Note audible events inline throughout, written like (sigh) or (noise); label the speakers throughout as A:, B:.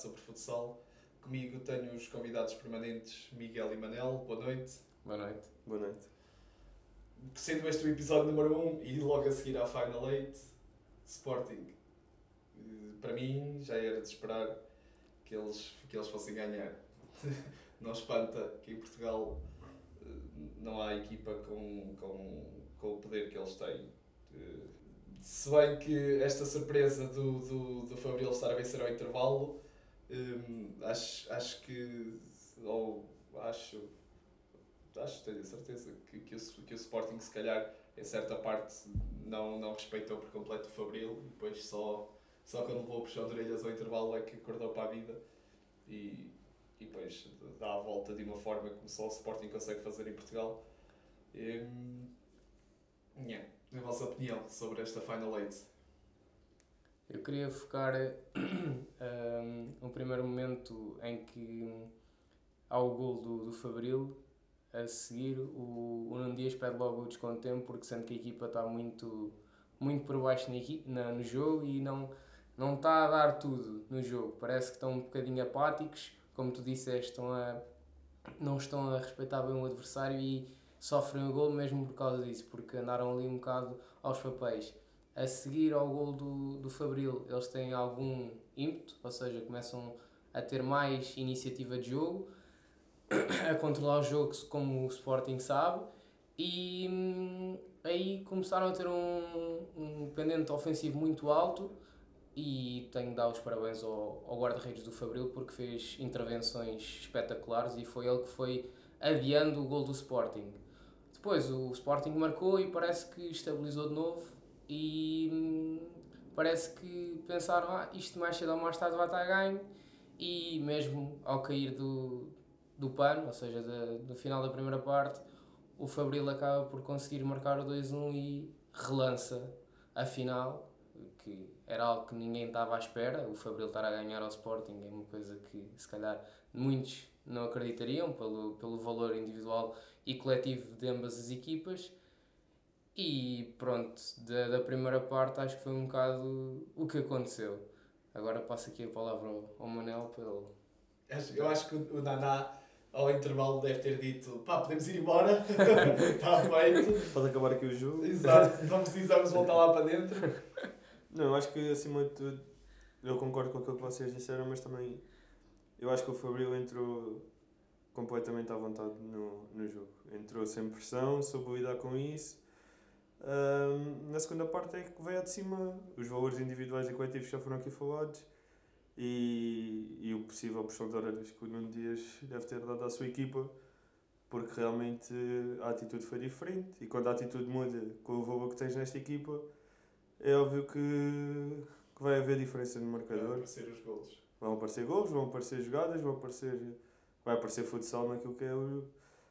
A: sobre futsal. Comigo tenho os convidados permanentes Miguel e Manel. Boa noite.
B: Boa noite.
C: Boa noite.
A: Sendo este o episódio número 1 um, e logo a seguir à Final 8, Sporting. Para mim já era de esperar que eles, que eles fossem ganhar. (laughs) Não espanta que em Portugal eh, não há equipa com, com, com o poder que eles têm. Eh, Se bem que esta surpresa do, do, do Fabril estar a vencer ao intervalo, hum, acho, acho que. Ou acho. Acho, tenho a certeza que, que, o, que o Sporting, se calhar, em certa parte, não, não respeitou por completo o Fabril e depois só, só quando levou o puxão de orelhas ao intervalo é que acordou para a vida e, e depois dá a volta de uma forma como só o Sporting consegue fazer em Portugal. Hum, yeah. A vossa opinião sobre esta Final 8?
B: Eu queria focar um, um primeiro momento em que há o gol do, do Fabril, a seguir o, o Nuno Dias pede logo o desconto porque sente que a equipa está muito, muito por baixo na- no jogo e não, não está a dar tudo no jogo. Parece que estão um bocadinho apáticos, como tu disseste, estão a, não estão a respeitar bem o adversário e sofrem o gol mesmo por causa disso, porque andaram ali um bocado aos papéis. A seguir ao gol do, do Fabril, eles têm algum ímpeto, ou seja, começam a ter mais iniciativa de jogo, a controlar o jogo como o Sporting sabe, e hum, aí começaram a ter um, um pendente ofensivo muito alto. E tenho de dar os parabéns ao, ao guarda-redes do Fabril porque fez intervenções espetaculares e foi ele que foi adiando o gol do Sporting. Depois o Sporting marcou e parece que estabilizou de novo e hum, parece que pensaram, ah, isto mais cedo ou mais tarde vai estar ganho e mesmo ao cair do, do pano, ou seja, da, do final da primeira parte, o Fabril acaba por conseguir marcar o 2-1 e relança a final, que era algo que ninguém estava à espera, o Fabril estar a ganhar ao Sporting é uma coisa que se calhar muitos não acreditariam pelo, pelo valor individual e coletivo de ambas as equipas. E pronto, da, da primeira parte acho que foi um bocado o que aconteceu. Agora passo aqui a palavra ao, ao Manel para ele.
A: Eu acho que o Naná, ao intervalo, deve ter dito: pá, podemos ir embora, está (laughs) feito.
C: Pode acabar aqui o jogo.
A: Exato, não precisamos voltar lá para dentro. (laughs)
C: Não, eu acho que acima de tudo, eu concordo com aquilo que vocês disseram, mas também eu acho que o Fabril entrou completamente à vontade no, no jogo. Entrou sem pressão, soube lidar com isso. Ahm, na segunda parte é que veio de cima os valores individuais e coletivos já foram aqui falados e, e o possível puxão de orelhas que o Nuno Dias deve ter dado à sua equipa porque realmente a atitude foi diferente e quando a atitude muda com o valor que tens nesta equipa é óbvio que, que vai haver diferença no marcador.
A: aparecer os golos.
C: Vão aparecer gols, vão aparecer jogadas, vão aparecer, vai aparecer futsal naquilo que é o,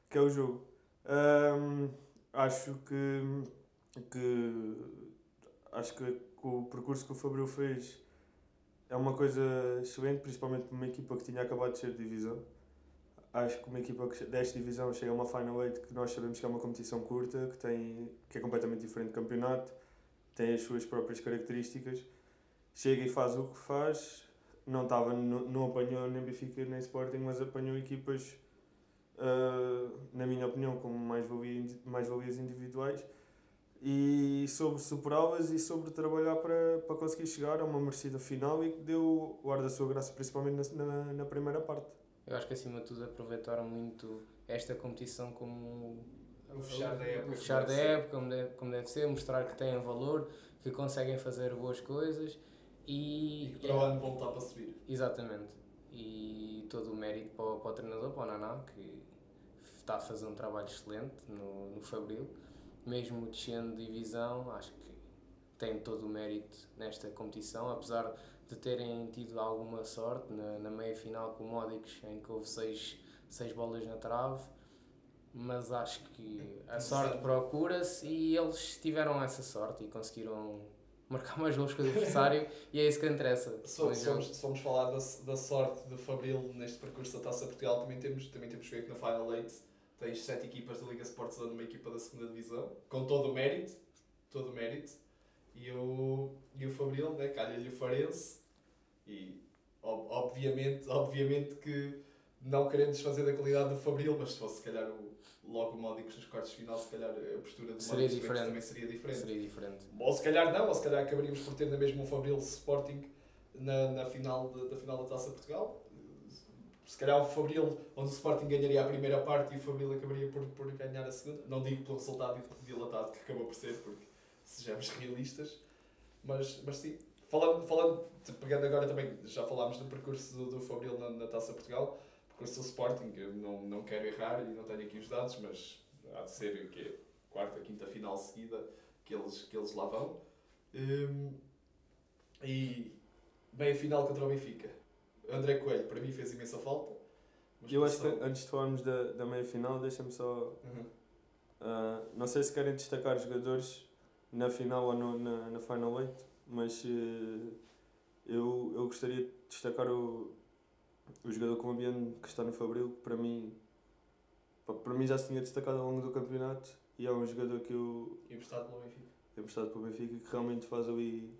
C: que é o jogo. Ahm, acho que, que acho que o percurso que o Fabril fez é uma coisa excelente, principalmente para uma equipa que tinha acabado de ser de divisão. Acho que uma equipa que divisão chega a uma Final 8 que nós sabemos que é uma competição curta, que, tem, que é completamente diferente do campeonato, tem as suas próprias características. Chega e faz o que faz, não, estava, não, não apanhou nem Benfica nem Sporting, mas apanhou equipas, ah, na minha opinião, com mais, mais valias individuais e sobre superá-las e sobre trabalhar para, para conseguir chegar a uma merecida final e que deu o ar da sua graça, principalmente na, na, na primeira parte.
B: Eu acho que acima de tudo aproveitaram muito esta competição como
A: O fechar da época.
B: o fechar da época, como deve, como deve ser, mostrar que têm valor, que conseguem fazer boas coisas e,
A: E que para o ano voltar para subir.
B: Exatamente. E todo o mérito para o, para o treinador, para o Naná, que está a fazer um trabalho excelente no, no Fabril. Mesmo descendo de divisão, acho que tem todo o mérito nesta competição, apesar de terem tido alguma sorte na, na meia final com o Módicos, em que houve seis, seis bolas na trave. Mas acho que a sorte procura-se e eles tiveram essa sorte e conseguiram marcar mais gols que o adversário e é isso que interessa.
A: Se,
B: no
A: se, falar da, da sorte do Fabril neste percurso da Taça Portugal, também temos, também temos que ver que na Final 8 tens sete equipas da Liga Sport Zone numa equipa da segunda Divisão, com todo o mérito, todo o mérito, e o, e o Fabril, né, calha-lhe o Farense, e, ob- obviamente, obviamente que não querendo desfazer da qualidade do Fabril, mas se fosse se calhar o, logo o Módicos nos quartos de final, se calhar a postura do
B: Seria
A: Módicos também seria diferente.
B: Seria diferente.
A: Ou se calhar não, ou se calhar acabaríamos por ter na mesma um Fabril Sporting na, na final de- da final da Taça de Portugal. Se calhar o Fabril, onde o Sporting ganharia a primeira parte e o Fabril acabaria por, por ganhar a segunda. Não digo pelo resultado dilatado que acabou por ser, porque sejamos (laughs) realistas. Mas, mas sim, falando, falando, pegando agora também, já falámos do percurso do, do Fabril na, na Taça Portugal, percurso do Sporting, eu não, não quero errar e não tenho aqui os dados, mas há de ser o quê? Quarta, quinta final seguida que eles, que eles lá vão. Hum, e meia final contra o Benfica. André Coelho, para mim, fez imensa falta.
C: Eu acho que antes de falarmos da, da meia final, deixa-me só.
A: Uhum.
C: ah, não sei se querem destacar os jogadores na final ou no, na, na Final 8, mas eh, eu, eu gostaria de destacar o, o jogador colombiano que está no Fabril, que para mim, para mim já se tinha destacado ao longo do campeonato e é um jogador que eu,
A: Emprestado pelo Benfica.
C: emprestado para o Benfica que realmente faz ali.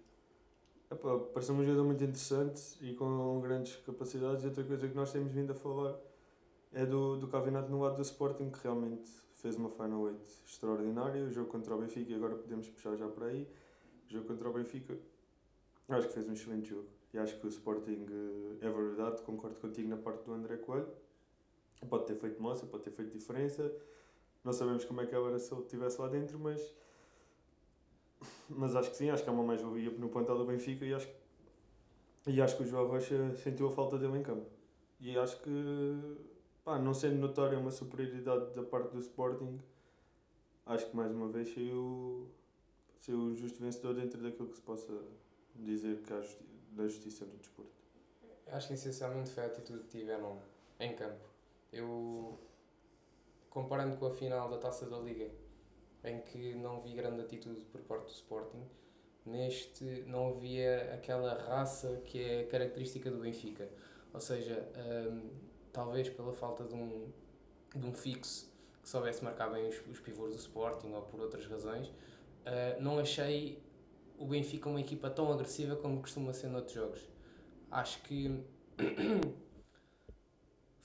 C: Epá, parece um jogador muito interessante e com grandes capacidades. E outra coisa que nós temos vindo a falar é do, do Cavinato no lado do Sporting, que realmente fez uma Final 8 extraordinária. O jogo contra o Benfica, e agora podemos puxar já por aí. O jogo contra o Benfica, acho que fez um excelente jogo. E acho que o Sporting eh, é verdade, concordo contigo na parte do André Coelho. Pode ter feito moça, pode ter feito diferença. Não sabemos como é que era se ele estivesse lá dentro, mas mas acho que sim, acho que é uma mais-valia no plantel do Benfica e acho, e acho que o João Rocha sentiu a falta dele em campo. E acho que, pá, não sendo notória uma superioridade da parte do Sporting, acho que mais uma vez saiu, saiu o justo vencedor dentro daquilo que se possa dizer que há justi da justiça no desporto.
B: Acho que essencialmente foi a atitude que tiveram em campo. Eu, comparando com a final da Taça da Liga, em que não vi grande atitude por parte do Sporting, neste não havia aquela raça que é característica do Benfica. Ou seja, hum, talvez pela falta de um, de um fixo que soubesse marcar bem os, os pivôs do Sporting ou por outras razões, ah, não achei o Benfica uma equipa tão agressiva como costuma ser noutros jogos. Acho que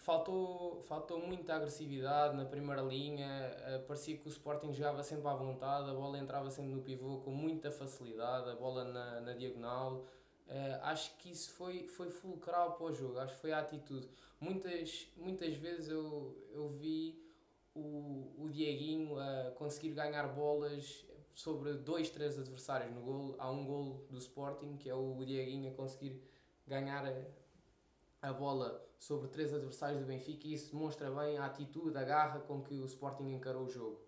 B: faltou, faltou muita agressividade na primeira linha. eh, parecia que o Sporting jogava sempre à vontade, a bola entrava sempre no pivô com muita facilidade, a bola na, na diagonal. Eh, acho que isso foi, foi fulcral para o jogo, acho que foi a atitude. Muitas, muitas vezes eu, eu vi o, o Dieguinho a conseguir ganhar bolas sobre dois, três adversários no gol. Há um gol do Sporting que é o Dieguinho a conseguir ganhar a, a bola sobre três adversários do Benfica e isso demonstra bem a atitude, a garra com que o Sporting encarou o jogo.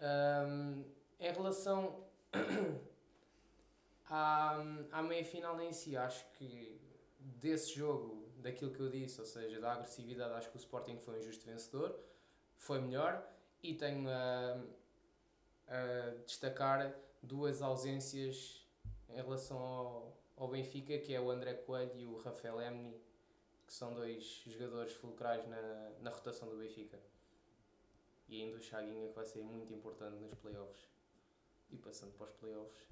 B: Ahm, em relação (clears throat) à, à meia final em si, acho que desse jogo, daquilo que eu disse, ou seja, da agressividade, acho que o Sporting foi um justo vencedor, foi melhor e tenho a, a destacar duas ausências em relação ao, ao Benfica, que é o André Coelho e o Rafael Emni, que são dois jogadores fulcrais na, na rotação do Benfica. E ainda o Chaguinha, que vai ser muito importante nos playoffs. E passando para os playoffs.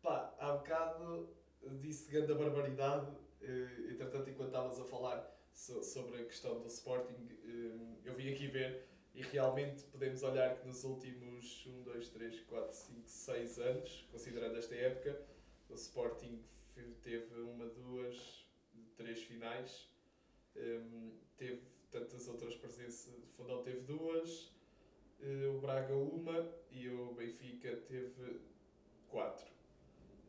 A: Pá, há bocado disse grande barbaridade, eh, entretanto, enquanto estavas a falar so- sobre a questão do Sporting, eh, eu vim aqui ver e realmente podemos olhar que nos últimos 1, 2, 3, 4, 5, 6 anos, considerando esta época, o Sporting teve uma, duas, três finais, eh, teve tantas outras presenças, o Fundão teve duas, eh, o Braga uma e o Benfica teve quatro.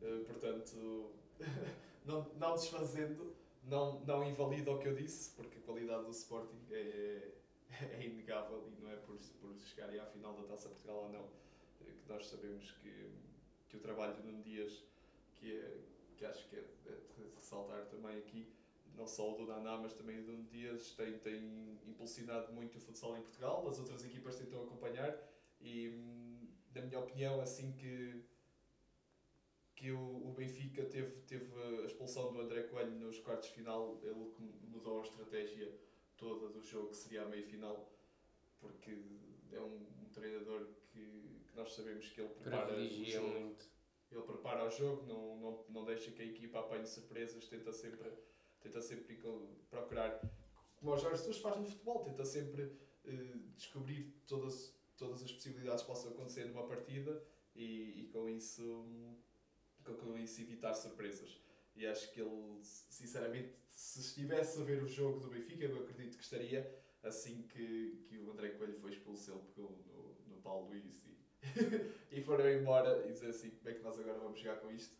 A: Uh, portanto, (laughs) não, não desfazendo, não, não invalida o que eu disse, porque a qualidade do Sporting é, é inegável e não é por, por chegarem à final da Taça Portugal ou não, eh, que nós sabemos que, que o trabalho de Nuno Dias, que, é, que acho que é, é de ressaltar também aqui, não só o do Naná, mas também o do Dias, tem, tem impulsionado muito o futsal em Portugal, as outras equipas tentam acompanhar e, hum, na minha opinião, assim que que o, o Benfica teve, teve a expulsão do André Coelho nos quartos de final, ele mudou a estratégia toda do jogo, que seria a meia final, porque é um, um treinador que, que nós sabemos que ele prepara o jogo,
B: muito.
A: ele prepara o jogo, não, não, não deixa que a equipa apanhe surpresas, tenta sempre tenta sempre procurar, como o Jorge Jesus faz no futebol, tenta sempre eh, descobrir todas, todas as possibilidades que possam acontecer numa partida e, e com isso com, com isso evitar surpresas. E acho que ele, sinceramente, se estivesse a ver o jogo do Benfica, eu acredito que estaria assim que, que o André Coelho foi expulso, ele pegou no, no Paulo Luís e, (laughs) e foram embora e dizer assim, como é que nós agora vamos jogar com isto?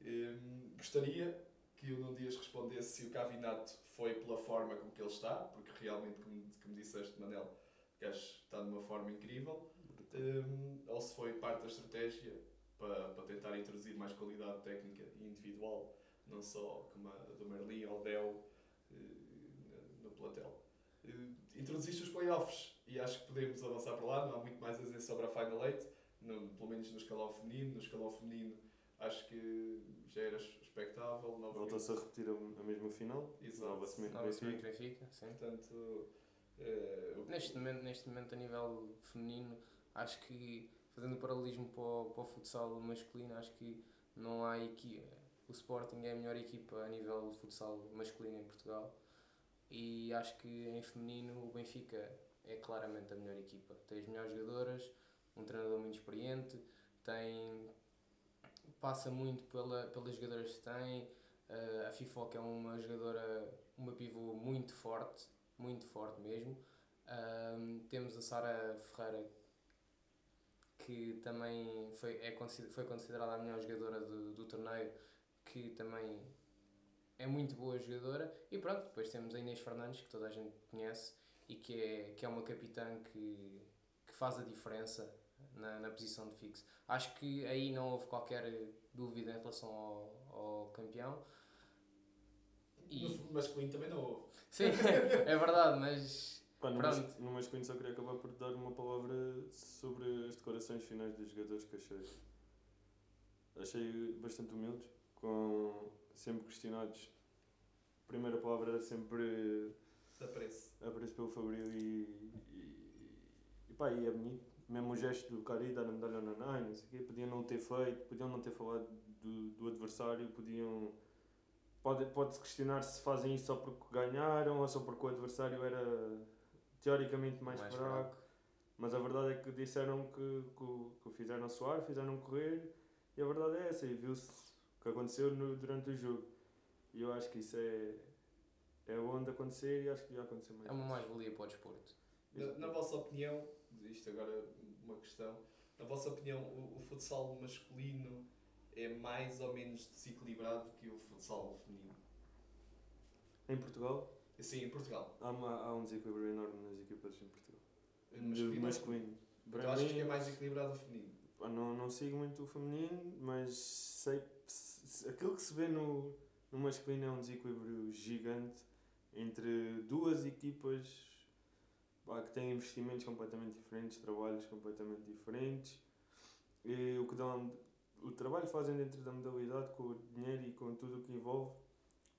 A: Hum, gostaria que o Nuno Dias respondesse se o Cavinato foi pela forma como que ele está, porque realmente, como, como disseste, Manel, o gajo está numa forma incrível, Hum, ou se foi parte da estratégia para, para tentar introduzir mais qualidade técnica e individual, não só como a do Merlin ou Del eh, no platel. Eh, Introduziste os playoffs e acho que podemos avançar para lá, não há muito mais a dizer sobre a Final Eight, no, pelo menos no escalão feminino. No escalão feminino acho que já era expectável.
C: Voltou-se a repetir a, a mesma final.
A: Exato.
C: Nova semente
B: Nova
C: Benfica.
B: Benfica, sim.
A: Portanto, eh, o-
B: Neste momento, neste momento, a nível feminino, acho que, fazendo o paralelismo para o, para o futsal masculino, acho que não há equipa. O Sporting é a melhor equipa a nível de futsal masculino em Portugal. E acho que em feminino o Benfica é claramente a melhor equipa. Tem as melhores jogadoras, um treinador muito experiente, tem passa muito pela, pelas jogadoras que tem. Eh, a Fifoca é uma jogadora, uma pivô muito forte, muito forte mesmo. Ahm, temos a Sara Ferreira, que também foi, é, foi considerada a melhor jogadora do, do torneio, que também é muito boa jogadora. E pronto, depois temos a Inês Fernandes, que toda a gente conhece, e que é, que é uma capitã que, que faz a diferença na, na posição de fixo. Acho que aí não houve qualquer dúvida em relação ao, ao campeão. E-
A: no masculino também não houve.
B: Sim, (laughs) é verdade, mas
C: Pá, no, mas, no masculino só queria acabar por dar uma palavra sobre as declarações finais dos jogadores que achei. Achei bastante humildes, com sempre questionados. A primeira palavra era sempre
A: Desaparece.
C: apreço pelo Fabril e, e, e pá, e é bonito. Mesmo o gesto do cara ir dar a medalha ao Nanai, não sei o quê, podiam não ter feito, podiam não ter falado do, do adversário, podiam. Pode- Pode-se questionar se fazem isso só porque ganharam ou só porque o adversário era teoricamente mais, fraco. Mas a verdade é que disseram que, que, o- que fizeram suar, fizeram correr e a verdade é essa. E viu-se o que aconteceu no- durante o jogo. E eu acho que isso é, é bom de acontecer e acho que devia acontecer mais.
B: é uma mais-valia para o desporto.
A: Na, na vossa opinião, isto agora uma questão, na vossa opinião, o, o futsal masculino é mais ou menos desequilibrado que o futsal feminino?
C: Em Portugal,
A: Sim, em Portugal.
C: há, uma, há um desequilíbrio enorme nas equipas em Portugal. De
A: masculino,
C: masculino.
A: Então
C: Para
A: achas
C: mim,
A: que é mais equilibrado o feminino?
C: não, não sigo muito o feminino, mas sei se- se- aquilo que se vê no, no masculino é um desequilíbrio gigante entre duas equipas pá, que têm investimentos completamente diferentes, trabalhos completamente diferentes. E o que dão, o trabalho fazem dentro da modalidade com o dinheiro e com tudo o que envolve,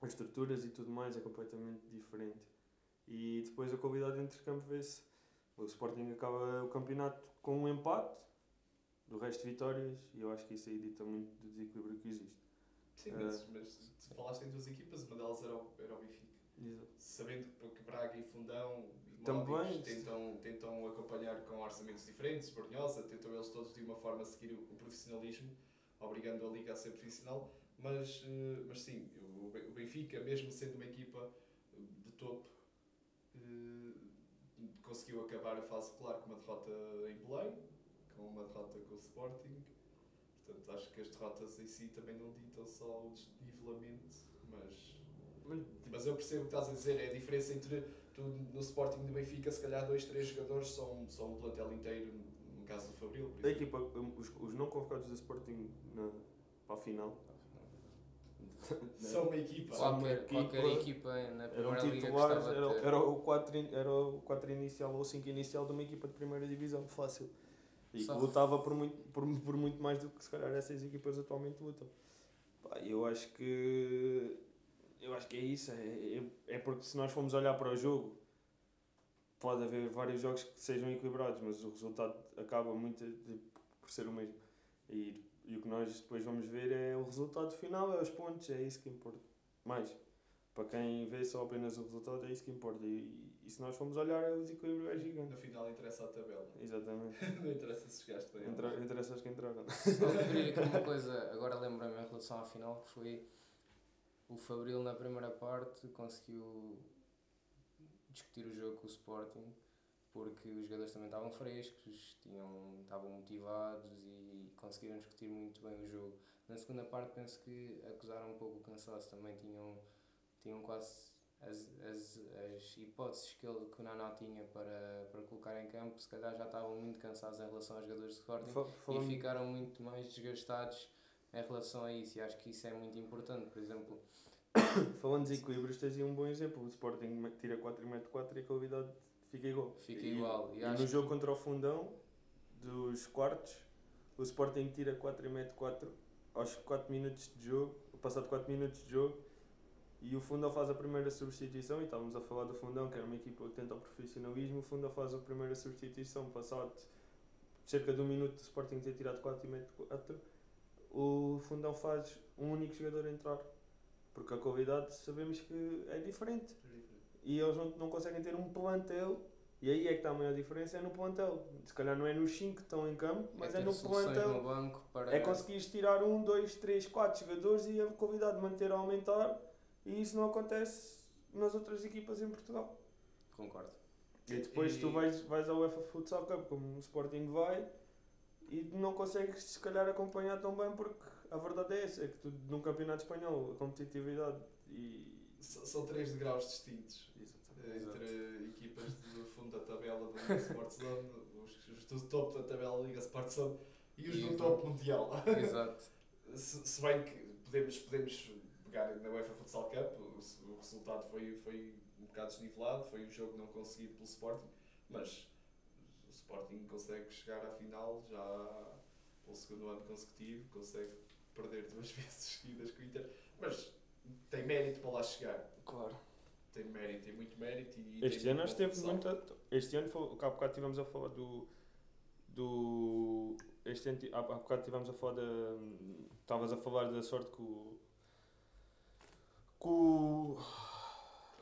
C: as estruturas e tudo mais é completamente diferente. E depois a qualidade entre campo vê-se. O Sporting acaba o campeonato com um empate, do resto vitórias, e eu acho que isso aí dita muito do desequilíbrio que existe.
A: Sim,
C: Ah.
A: mas, mas se falaste em duas equipas, uma delas era o, era o Benfica. Sabendo que Braga e Fundão
C: Também.
A: Tentam, tentam acompanhar com orçamentos diferentes, Bornhosa, tentam eles todos de uma forma a seguir o, o profissionalismo, obrigando a Liga a ser profissional, mas, eh, mas sim, o, o Benfica, mesmo sendo uma equipa de topo, eh, conseguiu acabar a fase regular com uma derrota em Belém, com uma derrota com o Sporting. Portanto, acho que as derrotas em si também não ditam só o desnivelamento, mas mas eu percebo o que estás a dizer, é a diferença entre tu no Sporting do Benfica, se calhar dois, três jogadores são, são um plantel inteiro, no caso do Fabril, por
C: A
A: exemplo.
C: equipa, os, os não convocados do Sporting na, para a final
A: São uma equipa.
B: Qualquer,
C: equipa-
B: qualquer equipa na Primeira Liga
C: titulares, era,
B: de ter.
C: era, o 4, era o 4 inicial ou o 5 inicial de uma equipa de primeira divisão, fácil. E
B: Só-
C: lutava por muito, por, por muito mais do que se calhar essas equipas atualmente lutam. Pá, eu acho que eu acho que é isso, é, é, é porque se nós formos olhar para o jogo, pode haver vários jogos que sejam equilibrados, mas o resultado acaba muito de- por ser o mesmo. E, e o que nós depois vamos ver é o resultado final, é os pontos, é isso que importa. Mais. para quem vê só apenas o resultado, é isso que importa. E, e se nós formos olhar, o desequilíbrio é gigante.
A: No final interessa a tabela. (laughs)
C: Exatamente. (laughs)
A: não interessa se chegaste bem.
C: Entra,
A: não.
C: interessa as que entraram.
B: Só referir aqui uma coisa, agora lembro-me em relação à final, que foi o Fabril na primeira parte conseguiu discutir o jogo com o Sporting, porque os jogadores também estavam frescos, tinham, estavam motivados e conseguiram discutir muito bem o jogo. Na segunda parte penso que acusaram um pouco o cansaço, também tinham, tinham quase as, as, as hipóteses que, ele, que o Naná tinha para, para colocar em campo, se calhar já estavam muito cansados em relação aos jogadores de Sporting e ficaram muito mais desgastados em relação a isso e acho que isso é muito importante, por exemplo, (coughs)
C: Falando de desequilíbrios, tens aí um bom exemplo. O Sporting tira 4 e mete 4 e a qualidade fica igual.
B: fica
C: E-
B: igual. E,
C: E no jogo contra o Fundão, dos quartos, o Sporting tira 4 e mete 4 aos 4 minutos de jogo, passado 4 minutos de jogo, e o Fundão faz a primeira substituição, e estávamos a falar do Fundão, que era uma equipa que tenta o profissionalismo, o Fundão faz a primeira substituição, passado cerca de um minuto do Sporting ter tirado 4 e mete 4, o Fundão faz um único jogador entrar, porque a qualidade sabemos que é diferente e eles não, não conseguem ter um plantel. E aí é que está a maior diferença, é no plantel. Se calhar não é nos 5 que estão em campo,
B: é
C: mas
B: ter
C: é, no plantel.
B: no para
C: É conseguir tirar um, dois, três, quatro jogadores e a qualidade manter a aumentar. E isso não acontece nas outras equipas em Portugal.
B: concordo.
C: E depois
A: E-
C: tu vais, vais ao UEFA Futsal Cup, como o Sporting vai, e não consegues se calhar acompanhar tão bem porque a verdade é essa, é que tu num campeonato espanhol, a competitividade e...
A: S- São três degraus distintos. eh,
B: Exato.
A: Entre equipas do fundo da tabela da Liga Sport Zone, os, os do topo da tabela da Liga Sport Zone e os
B: E
A: do topo mundial.
B: Exato. (laughs)
A: se, se bem que podemos, podemos pegar na UEFA Futsal Cup, o, o resultado foi, foi um bocado desnivelado, foi um jogo não conseguido pelo Sporting, mas Sporting consegue chegar à final já pelo segundo ano consecutivo, consegue perder duas (laughs) vezes seguidas com o Inter, mas tem mérito para lá chegar.
C: Claro.
A: Tem mérito, tem muito mérito e
C: Este
A: tem
C: ano nós teve muita. Este ano, foi, há bocado estivemos a falar do. do este ano, há bocado estivemos a falar da. Estavas a falar da sorte que o. que o.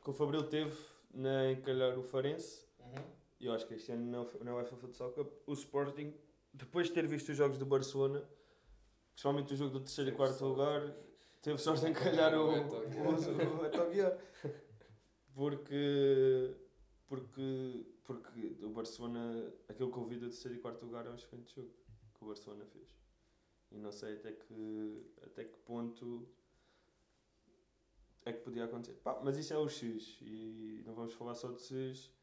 C: que o Fabril teve na encalhar o Farense.
A: Uhum.
C: E eu acho que este ano na, na UEFA Futsal Cup, o Sporting, depois de ter visto os jogos do Barcelona, principalmente o jogo do terceiro e quarto lugar, teve sorte em calhar o,
B: O
C: o. Porque, porque, porque o Barcelona, aquilo que eu vi do terceiro e quarto lugar é um excelente jogo que o Barcelona fez. E não sei até que, até que ponto é que podia acontecer. Pá, mas isso é o X e não vamos falar só de X.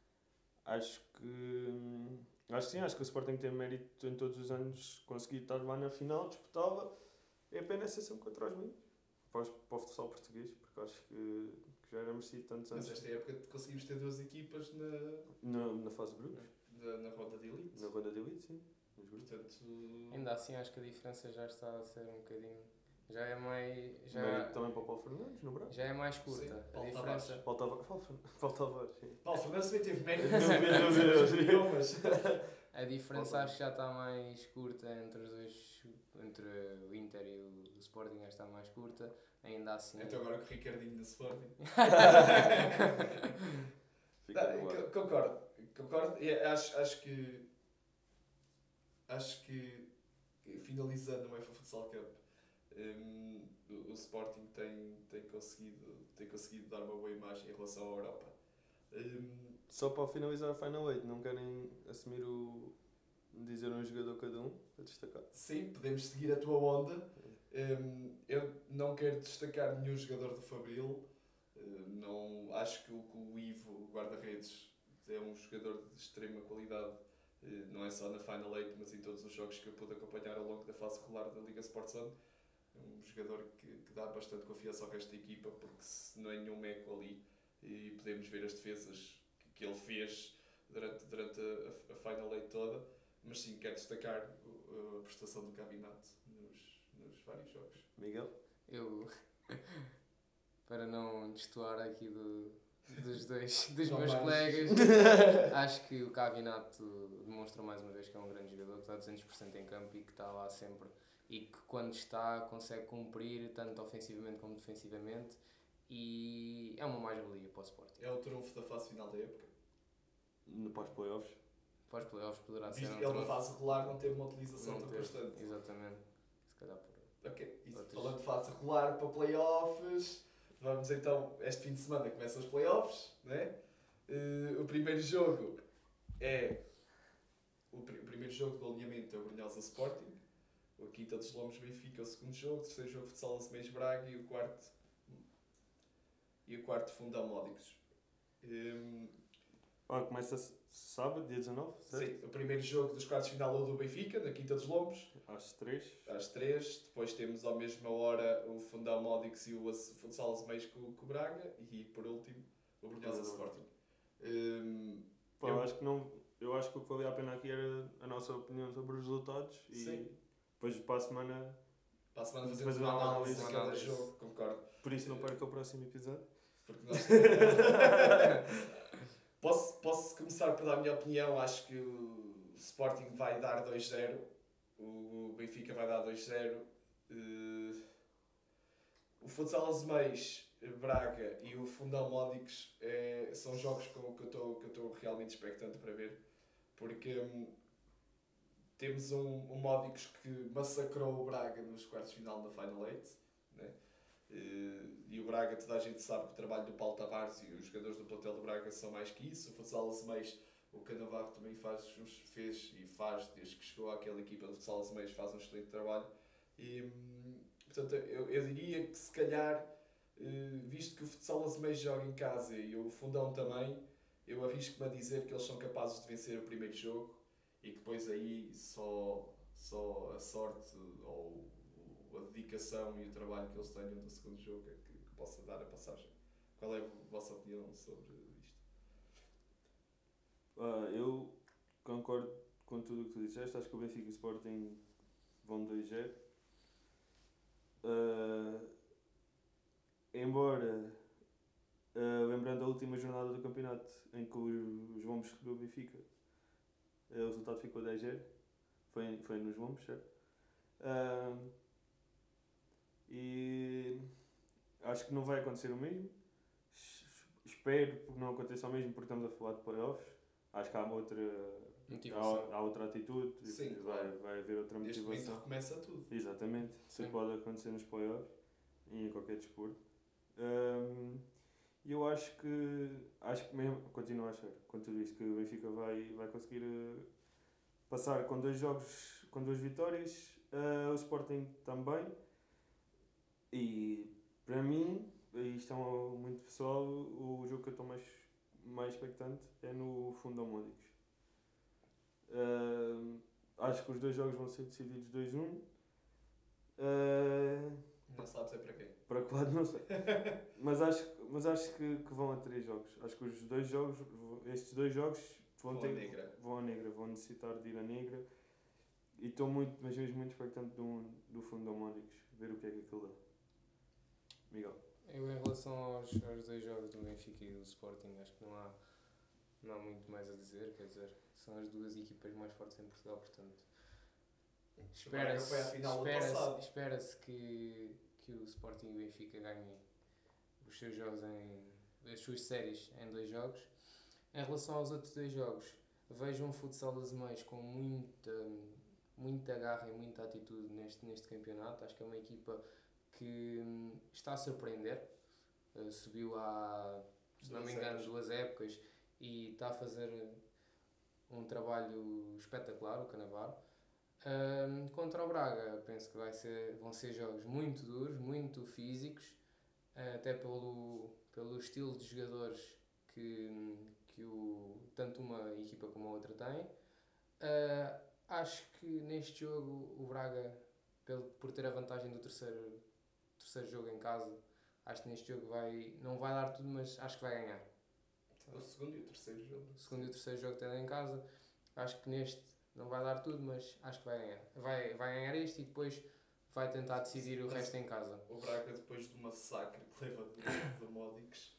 C: Acho que. Acho que sim, acho que o Sporting tem mérito em todos os anos conseguir estar lá na final, disputava. É apenas exceção contra os meninos. Para, os- para o futsal português, porque acho que, que já era merecido tantos
A: Mas
C: anos
A: esta época conseguimos ter duas equipas na,
C: na, na fase de grupos.
A: na, na ronda de elite.
C: Na ronda de elite, sim.
A: Portanto,
B: Ainda assim acho que a diferença já está a ser um bocadinho. Já é mais. Já,
C: Mérito também para o Paulo Fernandes, no Brasil.
B: já é mais curta.
A: Sim,
B: a
A: Paulo
B: diferença.
C: Paulo Tavares, Paulo Tavares, sim.
A: Paulo Fernandes também teve mérito
C: Meu Deus.
A: idiomas. (laughs)
B: A diferença
C: Paulo.
B: acho que já está mais curta entre os dois, entre o Inter e o, Sporting, já está mais curta. Ainda assim.
A: Então agora com o Ricardinho no Sporting. (laughs) Não, concordo, concordo. E acho, acho que acho que finalizando o UEFA Futsal Cup hum, o, Sporting tem, tem, conseguido, tem conseguido dar uma boa imagem em relação à Europa. Hum,
C: Só para finalizar a Final 8, não querem assumir o. dizer um jogador cada um, a destacar?
A: sim, podemos seguir a tua onda. Hum, eu não quero destacar nenhum jogador do Fabril. Hum, não, acho que o, que o Ivo, guarda-redes, é um jogador de extrema qualidade. Eh, Não é só na Final 8, mas em todos os jogos que eu pude acompanhar ao longo da fase regular da Liga Sport Zone. Um jogador que, que dá bastante confiança ao resto da equipa, porque se não é nenhum meco ali e podemos ver as defesas que, que ele fez durante, durante a, a Final 8 toda. Mas sim, quero destacar a prestação do Cabinato nos, nos vários jogos.
C: Miguel?
B: Eu. (laughs) para não destoar aqui do, dos dois (laughs) dos
A: Não
B: meus
A: vais.
B: colegas, (laughs) acho que o Cavinato demonstrou mais uma vez que é um grande jogador, que está 200% em campo e que está lá sempre e que quando está consegue cumprir tanto ofensivamente como defensivamente e é uma mais-valia para o Sporting.
A: É o trunfo da fase final da época.
C: No pós-playoffs.
B: Para os playoffs poderá ser um
A: ele na fase regular não teve uma utilização
B: Não
A: tão
B: teve,
A: constante.
B: Exatamente. Se calhar por.
A: Ok, e
B: Outros.
A: falando de fase regular para playoffs, vamos então, este fim de semana começam os playoffs, né? Eh, o primeiro jogo é o, pri- o primeiro jogo do alinhamento é o Brunhosa Sporting, o Quinta dos Lombos Benfica o segundo jogo, o terceiro jogo Futsal Azeméis Braga e o quarto e o quarto Fundão Módicos. Hum,
C: Ah, começa sábado, dia 19, certo?
A: sim, o primeiro jogo dos quartos de final é o do Benfica, na Quinta dos Lombos,
C: Às 3.
A: às 3. Depois temos à mesma hora o Fundão Módix e o Futsal Azeméis com, com o Braga. E por último, o Brunhosa. Sporting.
C: Pá,
A: Eu-
C: eu acho que não. Eu acho que o que valia a pena aqui era a nossa opinião sobre os resultados e
A: Sim.
C: Depois para a semana.
A: para a semana fazemos
C: Fazer
A: uma análise
C: Análise.
A: jogo, concordo.
C: Por isso não perca o próximo episódio.
A: Porque nós... (laughs) posso, posso começar por dar a minha opinião. Acho que o Sporting vai dar 2-0. O Benfica vai dar 2-0. Eh, o Futsal Azeméis, Braga e o Fundão Módicos eh, são jogos com, que eu estou que eu estou realmente expectante para ver. Porque hum, temos um, um Módicos que massacrou o Braga nos quartos de final da Final Eight. Né? Eh, e o Braga, toda a gente sabe que o trabalho do Paulo Tavares e os jogadores do plantel do Braga são mais que isso. O Futsal Azeméis, o Canavarro também faz, fez e faz, desde que chegou àquela equipa do Futsal Azeméis, faz um excelente trabalho. E, portanto, eu, eu diria que se calhar, eh, visto que o Futsal Azeméis joga em casa e o Fundão também, eu arrisco-me a dizer que eles são capazes de vencer o primeiro jogo e que depois aí só, só a sorte ou a dedicação e o trabalho que eles tenham do segundo jogo é que, que possa dar a passagem. Qual é a vossa opinião sobre isto?
C: Ah, eu concordo com tudo o que tu disseste. Acho que o Benfica e o Sporting vão 2-0. Ah, embora, ah, lembrando a última jornada do campeonato em que os Lombos recebeu o Benfica, o resultado ficou 10-0. Foi, foi nos Lombos, certo? Ah, e acho que não vai acontecer o mesmo. Es- Espero que não aconteça o mesmo porque estamos a falar de playoffs. Acho que há uma outra,
B: Motivação.
C: há, há outra atitude,
A: Sim,
C: vai,
A: claro.
C: vai haver outra motivação.
A: recomeça tudo.
C: Exatamente, isso pode acontecer nos playoffs e em qualquer desporto. Hum, E eu acho que, acho que mesmo, continuo a achar, com tudo isto, que o Benfica vai, vai conseguir eh, passar com dois jogos, com duas vitórias, eh, o Sporting também. E para mim, isto é muito pessoal, o jogo que eu estou mais, mais expectante é no Fundão Módicos. Hum, acho que os dois jogos vão ser decididos 2-1. Uh,
A: Não sabes é para quem.
C: para que lado não sei. (laughs) mas acho, mas acho que, que vão a três jogos. Acho que os dois jogos, estes dois jogos vão,
A: Vão
C: ter,
A: a negra.
C: vão a negra, vão necessitar de ir a negra. E estou muito, mas mesmo muito expectante do, do fundo da Módicos, ver o que é que aquilo dá. Miguel.
B: Eu, em relação aos, aos dois jogos do Benfica e do Sporting, acho que não há, não há muito mais a dizer. Quer dizer, são as duas equipas mais fortes em Portugal, portanto. Espera-se espera
A: passado.
B: espera que, que o Sporting e o Benfica ganhem os seus jogos em. as suas séries em dois jogos. Em relação aos outros dois jogos, vejo um futsal das meias com muita, muita garra e muita atitude neste, neste campeonato. Acho que é uma equipa que hum, está a surpreender. Uh, subiu há, se não me engano, duas épocas e está a fazer um trabalho espetacular, o Canavaro. Um, contra o Braga, penso que vai ser, vão ser jogos muito duros, muito físicos, até pelo, pelo estilo de jogadores que, que o, tanto uma equipa como a outra tem. Uh, acho que neste jogo o Braga, pelo, por ter a vantagem do terceiro, terceiro jogo em casa, acho que neste jogo vai, não vai dar tudo, mas acho que vai ganhar.
A: O segundo e o terceiro jogo.
B: O segundo e o terceiro jogo tendo em casa, acho que neste não vai dar tudo, mas acho que vai ganhar. Vai, vai ganhar este e depois vai tentar decidir o
A: Mas-
B: resto em casa.
A: O Braga, depois do massacre que leva do, do Módicos,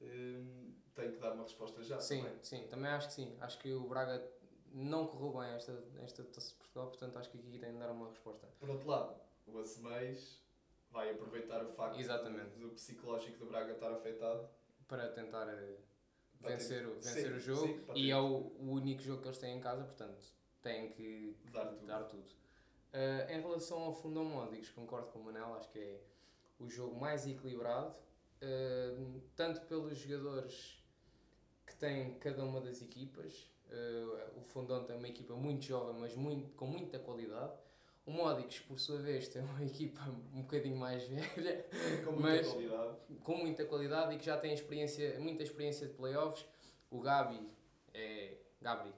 A: hum, tem que dar uma resposta já.
B: Sim,
A: também.
B: sim, também acho que sim. Acho que o Braga não correu bem esta, esta taça de Portugal, portanto acho que aqui tem de dar uma resposta.
A: Por outro lado, o Acemeis vai aproveitar o facto
B: Exatamente.
A: do psicológico do Braga estar afetado.
B: para tentar eh, vencer, vencer o jogo
A: sim,
B: e é o, o único jogo que eles têm em casa, portanto têm que
A: Dar tudo.
B: dar tudo. Eh, em relação ao Fundão Módicos, concordo com o Manel, acho que é o jogo mais equilibrado, eh, tanto pelos jogadores que têm cada uma das equipas. eh, o Fundão tem uma equipa muito jovem, mas muito, com muita qualidade. O Módicos, por sua vez, tem uma (laughs) equipa um bocadinho mais velha,
A: Com muita
B: Mas-
A: qualidade.
B: com muita qualidade e que já tem experiência, muita experiência de playoffs. O Gabi é. Gabi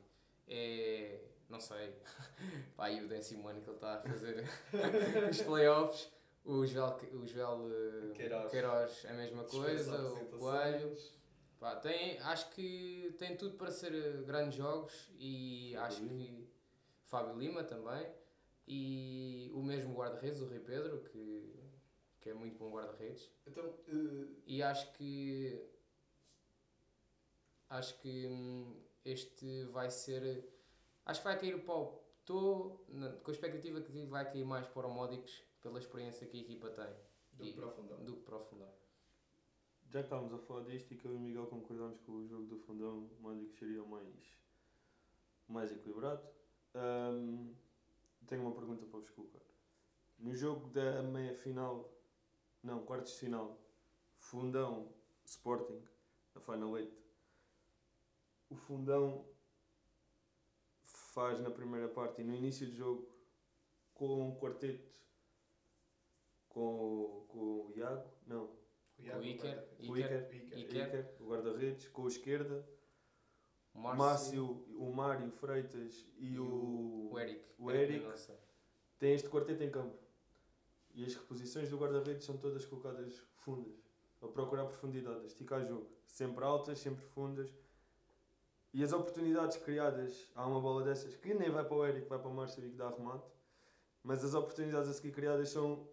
B: é. Não sei. (laughs) Pá, aí o décimo ano que ele está a fazer (laughs) os playoffs. O Joel, o Joel eh,
A: Queiroz.
B: Queiroz é a mesma coisa. O. Coelho. Pá, tem, acho que tem tudo para ser eh, grandes jogos e
C: Fábio
B: acho
C: Lima.
B: que Fábio Lima também e o mesmo guarda-redes, o Rui Pedro, que, que é muito bom guarda-redes.
A: Então, eh,
B: E acho que. Acho que hum, este vai ser. Acho que vai cair para o. Estou com a expectativa que vai cair mais para o Módicos pela experiência que a equipa tem
A: do
B: que para o Fundão.
C: Já que estávamos a falar disto e que eu e o Miguel concordámos que o jogo do Fundão, o Módico seria o mais, mais equilibrado, hum, tenho uma pergunta para vos colocar. No jogo da meia final, não, quartos de final, Fundão Sporting, a Final 8, o Fundão faz na primeira parte e no início do jogo com um quarteto com, o- com o Iago, não,
A: Iago,
B: o Iker,
C: o
B: Iker,
C: Iker,
A: Iker.
B: Iker.
C: Iker, o guarda-redes, com a esquerda,
B: o
C: o
B: Márcio,
C: Márcio, o Mário Freitas e,
B: e
C: o,
B: o Eric.
C: o Eric. Tem este quarteto em campo. E as reposições do guarda-redes são todas colocadas fundas, a procurar profundidade, a esticar jogo. Sempre altas, sempre fundas. E as oportunidades criadas, há uma bola dessas que nem vai para o Eric, vai para o Márcio e que dá remate. Mas as oportunidades a seguir criadas são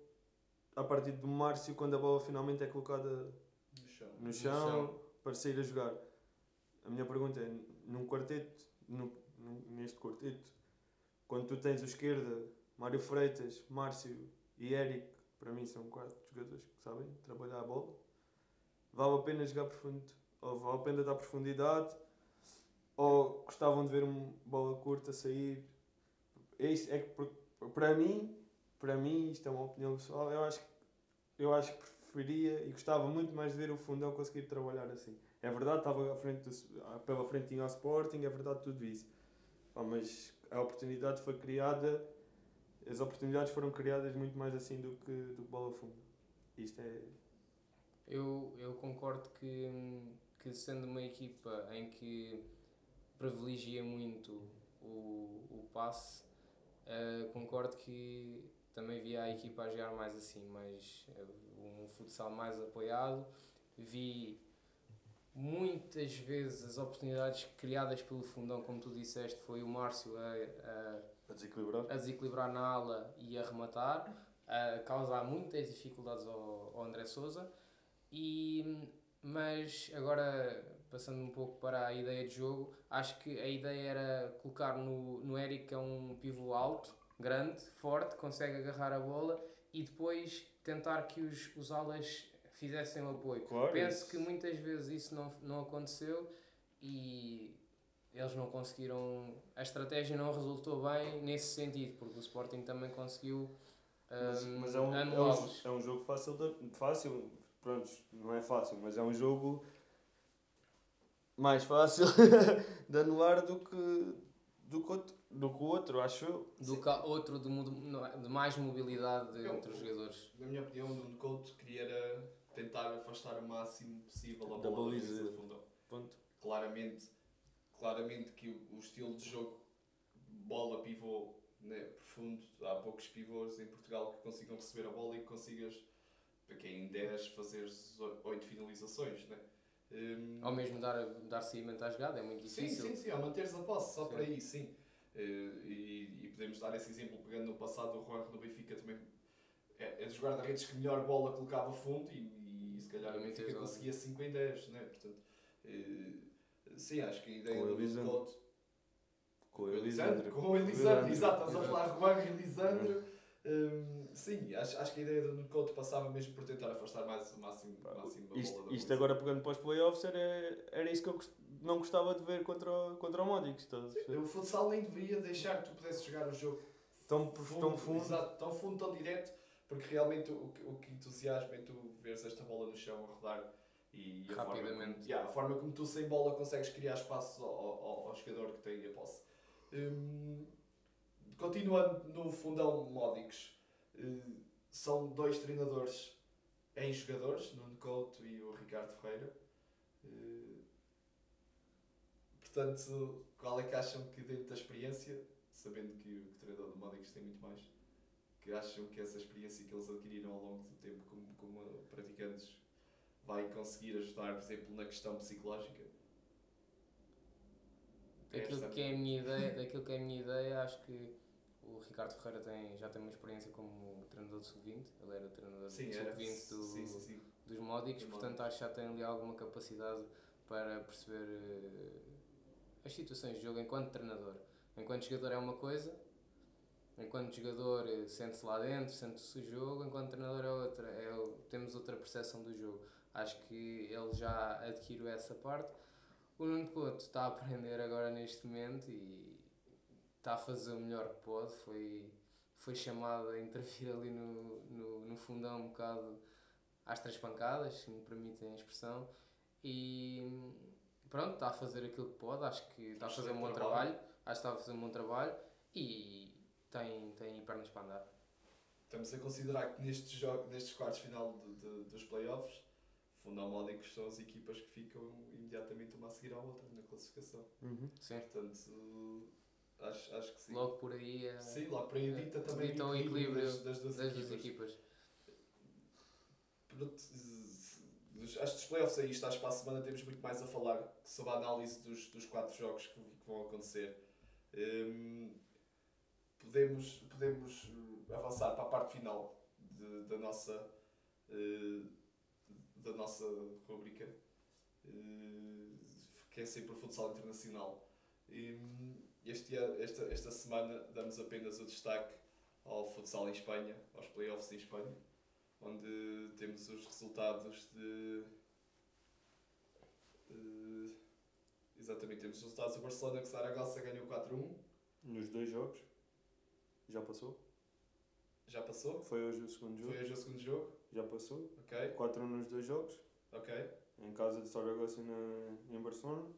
C: a partir do Márcio, quando a bola finalmente é colocada
A: No chão.
C: no chão,
B: chão.
C: para sair a jogar. A minha pergunta é, num quarteto, no, neste quarteto, quando tu tens o esquerda, Mário Freitas, Márcio e Eric, para mim são quatro jogadores que sabem trabalhar a bola, vale a pena jogar profundo, ou vale a pena dar profundidade, ou gostavam de ver uma bola curta sair. É isso, é que para mim, para mim, isto é uma opinião pessoal, eu acho, eu acho que preferia e gostava muito mais de ver o fundão conseguir trabalhar assim. É verdade, estava à frente do, pela frente tinha o Sporting, é verdade tudo isso. Pá, mas a oportunidade foi criada, as oportunidades foram criadas muito mais assim do que do que bola funda. Isto é.
B: Eu, eu concordo que, que sendo uma equipa em que privilegia muito o, o passe, eh, concordo que também via a equipa a jogar mais assim, mais eh, um futsal mais apoiado. Vi muitas vezes as oportunidades criadas pelo fundão, como tu disseste, foi o Márcio a, a
C: a desequilibrar.
B: a desequilibrar na ala e a rematar, a causar muitas dificuldades ao, ao André Souza. E, mas agora, passando um pouco para a ideia de jogo, acho que a ideia era colocar no, no Eric, é um pivô alto, grande, forte, consegue agarrar a bola e depois tentar que os, os alas fizessem o apoio.
C: Claro.
B: Penso
C: isso.
B: que muitas vezes isso não, não aconteceu e eles não conseguiram. A estratégia não resultou bem nesse sentido, porque o Sporting também conseguiu
C: Mas,
B: hum,
C: mas é, um, é, um, é um jogo fácil, de, fácil, pronto, não é fácil, mas é um jogo mais fácil (laughs) de anular do que, do que, outro, do que o outro, acho eu.
B: Do que outro de, mo- de mais mobilidade
A: Eu-
B: entre os jogadores.
A: Na minha opinião, o Couto queria era tentar afastar o máximo possível a
C: Da
A: bola da
C: baliza.
A: do fundão.
C: Ponto.
A: Claramente, claramente que o, o estilo de jogo bola pivô né, profundo, há poucos pivôs em Portugal que consigam receber a bola e que consigas, para quem em 10, fazer 8 finalizações. Né? Hum,
B: Ao mesmo dar, dar seguimento à jogada é muito
A: Sim,
B: difícil.
A: sim, sim, ao manteres a posse, só
B: Sim.
A: por aí, sim. Eh, E, e podemos dar esse exemplo pegando no passado o Juan no Benfica também é, é dos guarda-redes que melhor bola colocava fundo e, e se calhar o Benfica conseguia 5 em 10, né? Portanto, eh, sim, acho que a ideia
C: Com o
A: do
C: Elisandro.
A: Couto
C: Com o
A: Elisandro,
C: Elisandro.
A: com o Elisandro, exato, estás a falar Juan Elisandro. Hum, sim, acho, acho que a ideia do Nuno passava mesmo por tentar afastar mais o máximo,
C: Pá,
A: máximo
C: Isto,
A: da
C: isto
A: baliza.
C: agora pegando para os playoffs era, era isso que eu não gostava de ver contra, o- contra o Módicos.
A: O futsal nem deveria deixar que tu pudesses jogar o jogo
C: Tão, tão fundo.
A: Exato, tão fundo, tão direto, porque realmente o, que- o que entusiasma é tu veres esta bola no chão a rodar e a forma, yeah, a forma como tu sem bola consegues criar espaço ao, ao, ao jogador que tem a posse. Hum, continuando no fundão Módicos, eh, são dois treinadores em jogadores, Nuno Couto e o Ricardo Ferreira. Eh, portanto, qual é que acham que dentro da experiência, sabendo que o, treinador do Módicos tem muito mais, que acham que essa experiência que eles adquiriram ao longo do tempo como, como praticantes vai conseguir ajudar, por exemplo, na questão psicológica?
B: Daquilo
A: Esta-
B: que é a minha (laughs) ideia, daquilo que é a minha ideia, acho que o Ricardo Ferreira tem, já tem uma experiência como treinador de sub-20, ele era treinador
A: Sim,
B: de
A: era,
B: sub-20 do,
A: sim, sim,
B: dos módicos,
A: Dos
B: portanto acho que já tem ali alguma capacidade para perceber eh, as situações de jogo enquanto treinador. Enquanto jogador é uma coisa, enquanto jogador eh, sente-se lá dentro, sente-se o jogo, enquanto treinador é outra, é, temos outra percepção do jogo. Acho que ele já adquiriu essa parte. O Nuno Couto está a aprender agora neste momento e está a fazer o melhor que pode. Foi, foi chamado a intervir ali no, no, no fundão um bocado às três pancadas, se me permitem a expressão. E pronto, está a fazer aquilo que pode. Acho que está a fazer um bom trabalho.
A: trabalho.
B: Acho que está a fazer um bom trabalho e tem, tem pernas para andar.
A: Estamos a considerar que nestes, jogos, nestes quartos final de, de- dos playoffs, fundão Módicos são as equipas que ficam imediatamente uma a seguir à outra na classificação.
C: Uhum.
B: Sim.
A: Portanto, acho, acho que sim.
B: Logo por aí é,
A: Sim, logo para aí dita também
B: dita
A: o equilíbrio das, das duas
B: das duas
A: equipas.
B: equipas.
A: Pronto, dos- acho que dos playoffs aí está para a semana temos muito mais a falar sobre a análise dos, dos quatro jogos que, que vão acontecer. Hum, podemos, podemos avançar para a parte final de- da nossa eh, da nossa rubrica eh, que é sempre o futsal internacional. Hum, Este, esta, esta semana damos apenas o destaque ao futsal em Espanha, aos playoffs em Espanha onde temos os resultados de. exatamente, temos os resultados do Barcelona que Saragossa ganhou 4-1,
C: Nos dois jogos. Já passou.
A: já passou.
C: Foi hoje o segundo jogo.
A: Foi hoje o segundo jogo,
C: Já passou.
A: ok,
C: 4 nos dois jogos.
A: ok.
C: Em casa de Saragossa e na, em Barcelona.